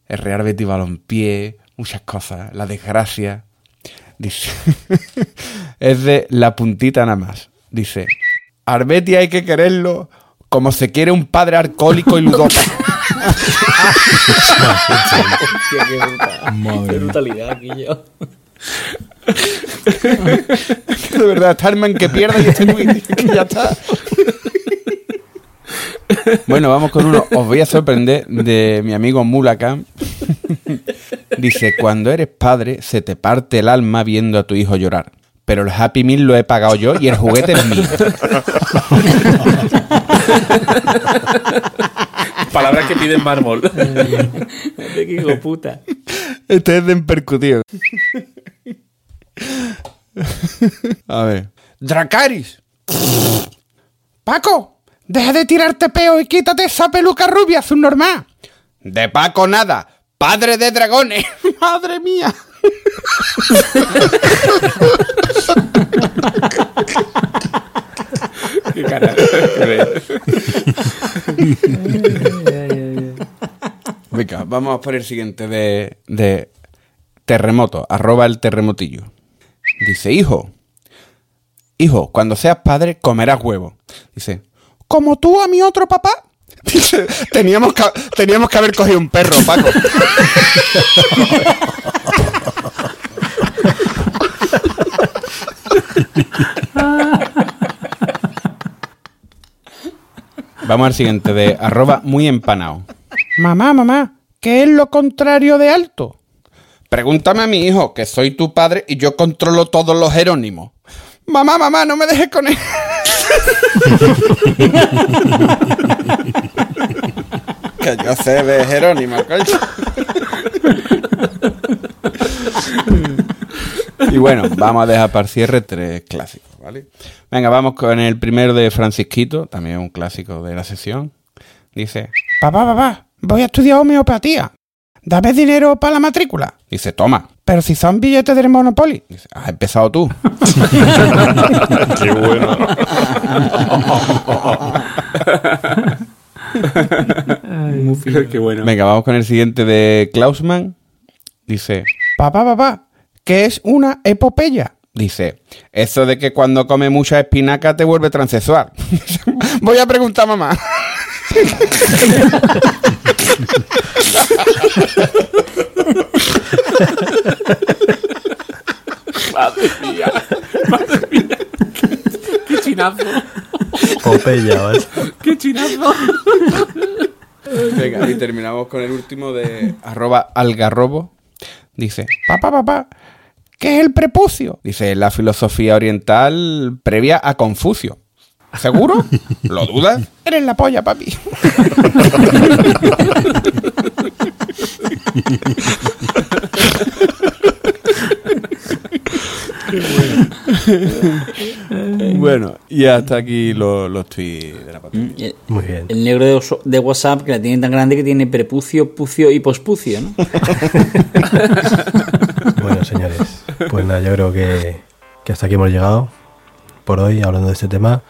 el Real Betis Balompié, muchas cosas. La desgracia. Dice, es de la puntita nada más. Dice, Arbeti hay que quererlo como se quiere un padre alcohólico y ludópata. Hostia, qué brutalidad aquí yo. de verdad, Starman que pierda y este muy que ya está. Bueno, vamos con uno. Os voy a sorprender de mi amigo Mulacam. Dice, cuando eres padre, se te parte el alma viendo a tu hijo llorar. Pero el Happy Meal lo he pagado yo y el juguete es mío. Palabras que piden mármol. Qué hijo puta. Este es de percutido. A ver. Dracaris. Paco, deja de tirarte peo y quítate esa peluca rubia, subnormal. De Paco nada, padre de dragones. Madre mía. Qué cara. Vamos por el siguiente de, de terremoto, arroba el terremotillo. Dice, hijo, hijo, cuando seas padre comerás huevo. Dice, Como tú a mi otro papá. Dice, teníamos que, teníamos que haber cogido un perro, Paco. Vamos al siguiente de arroba muy empanado. Mamá, mamá, ¿qué es lo contrario de alto? Pregúntame a mi hijo, que soy tu padre y yo controlo todos los jerónimos. Mamá, mamá, no me dejes con él. Que yo sé de Jerónimo, coño. Y bueno, vamos a dejar para el cierre tres clásicos, ¿vale? Venga, vamos con el primero de Francisquito, también un clásico de la sesión. Dice, Papá, papá, voy a estudiar homeopatía. Dame dinero para la matrícula. dice, toma. Pero si son billetes del Monopoly. Dice, has empezado tú. Qué bueno. Qué bueno. Venga, vamos con el siguiente de Klausman. Dice, Papá, papá, ¿qué es una epopeya? dice, eso de que cuando come mucha espinaca te vuelve transexual. Voy a preguntar a mamá. Madre mía. Madre mía. Qué chinazo. Popella, ¿vale? Qué chinazo. Venga, y terminamos con el último de arroba algarrobo. Dice, Papá, papá, ¿qué es el prepucio? dice, la filosofía oriental previa a Confucio. ¿Seguro? ¿Lo dudas? Eres la polla, papi. Bueno, y hasta aquí los, los tweets de la patata. El, Muy bien. el negro de, Oso- de WhatsApp que la tiene tan grande que tiene prepucio, pucio y pospucio, ¿no? Bueno, señores, pues nada, yo creo que, que hasta aquí hemos llegado por hoy hablando de este tema.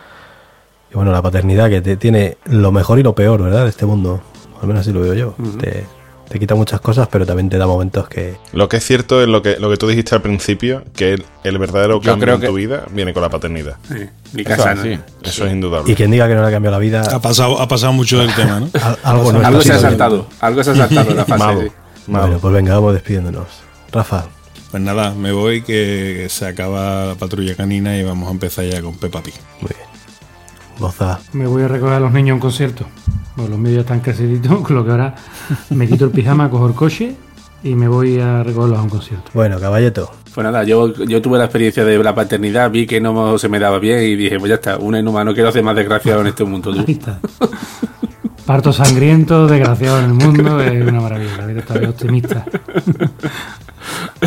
Y bueno, la paternidad que te- tiene lo mejor y lo peor, ¿verdad? De este mundo. Al menos así lo veo yo. te, te quita muchas cosas, pero también te da momentos que... Lo que es cierto es lo que, lo que tú dijiste al principio, que el, el verdadero Yo cambio creo en que- tu vida viene con la paternidad. Sí, mi Eso casa, es ¿no? así. Eso es indudable. Y quien diga que no le ha cambiado la vida, Ha pasado, ha pasado mucho del tema, ¿no? al- algo no Algo se ha saltado. Algo se ha saltado la fase. Malo. sí. Malo. Bueno, pues venga, vamos despidiéndonos. Rafa, Pues nada, me voy que se acaba la patrulla canina y vamos a empezar ya con Peppa Pig. muy bien. Me voy a recoger a los niños a un concierto. Pues los míos ya están creciditos, con lo que ahora me quito el pijama, cojo el coche y me voy a recogerlos a un concierto. bueno, caballeto. Pues nada, yo, yo tuve la experiencia de la paternidad, vi que no se me daba bien y dije, pues ya está, una inhumana, no quiero hacer más desgraciado en este mundo. tú. Ahí está. Parto sangriento, desgraciado en el mundo, es una maravilla. La vida está bien optimista.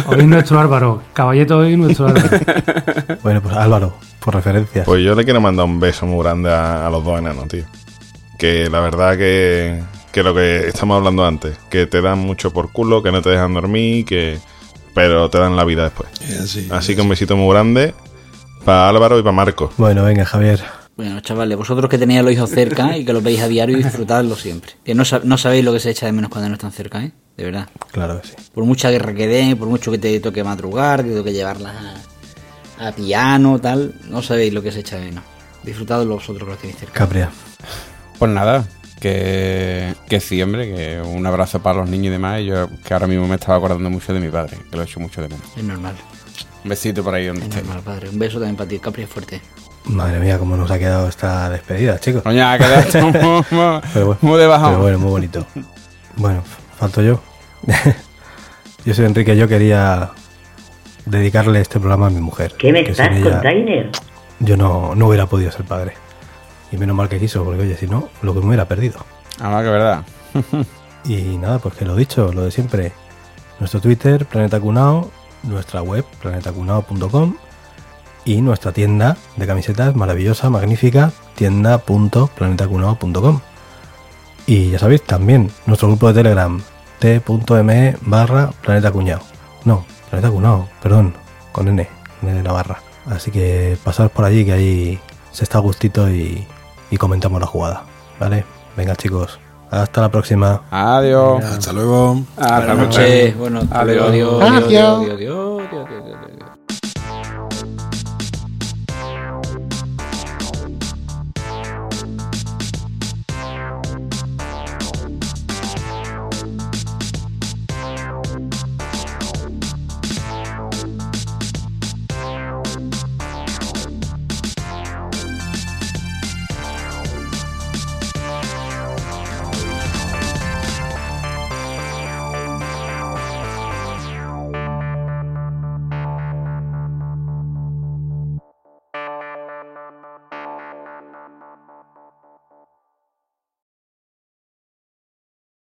Hoy nuestro Álvaro, caballeto hoy nuestro Álvaro. Bueno, pues Álvaro, por referencia. Pues yo le quiero mandar un beso muy grande a, a los dos enanos, tío. Que la verdad que, que lo que estamos hablando antes, que te dan mucho por culo, que no te dejan dormir, que pero te dan la vida después. Es así. Así que un besito muy grande para Álvaro y para Marco. Bueno, venga, Javier. Bueno, chavales, vosotros que tenéis a los hijos cerca y que los veis a diario, disfrutadlo siempre. Que no, sab- no sabéis lo que se echa de menos cuando no están cerca, ¿eh? De verdad. Claro que sí. Por mucha guerra que den, por mucho que te toque madrugar, te toque llevarlas a, a piano, tal, no sabéis lo que se echa de menos. Disfrutadlo vosotros que los tenéis cerca. Capria. Pues nada, que, que sí, hombre, que un abrazo para los niños y demás. Y yo que ahora mismo me estaba acordando mucho de mi padre, que lo he hecho mucho de menos. Es normal, Un besito por ahí donde es esté. normal, padre. Un beso también para ti, Capri es fuerte. Madre mía, cómo nos ha quedado esta despedida, chicos. Coño, ha quedado muy, muy- Pero bueno, muy de bajón. pero bueno, muy bonito. Bueno, falto yo. yo soy Enrique, yo quería dedicarle este programa a mi mujer. ¿Qué me estás, ella container? Yo no, no hubiera podido ser padre. Y menos mal que quiso, porque oye, si no, lo que me hubiera perdido. Ah, que verdad. Y nada, pues que lo dicho, lo de siempre. Nuestro Twitter, Planeta Cunao, nuestra web, planetacunao.com y nuestra tienda de camisetas maravillosa, magnífica, tienda.planetacunao.com. Y ya sabéis, también nuestro grupo de Telegram, t.me barra Planeta Cuñado. No, Planeta Cunao, perdón, con N, N de Navarra. Así que pasaros por allí que ahí se está a gustito y, y comentamos la jugada. ¿Vale? Venga chicos, hasta la próxima. Adiós. Hasta luego. Bueno, hasta luego. Adiós. Adiós. Adiós. Adiós. Adiós. Adiós.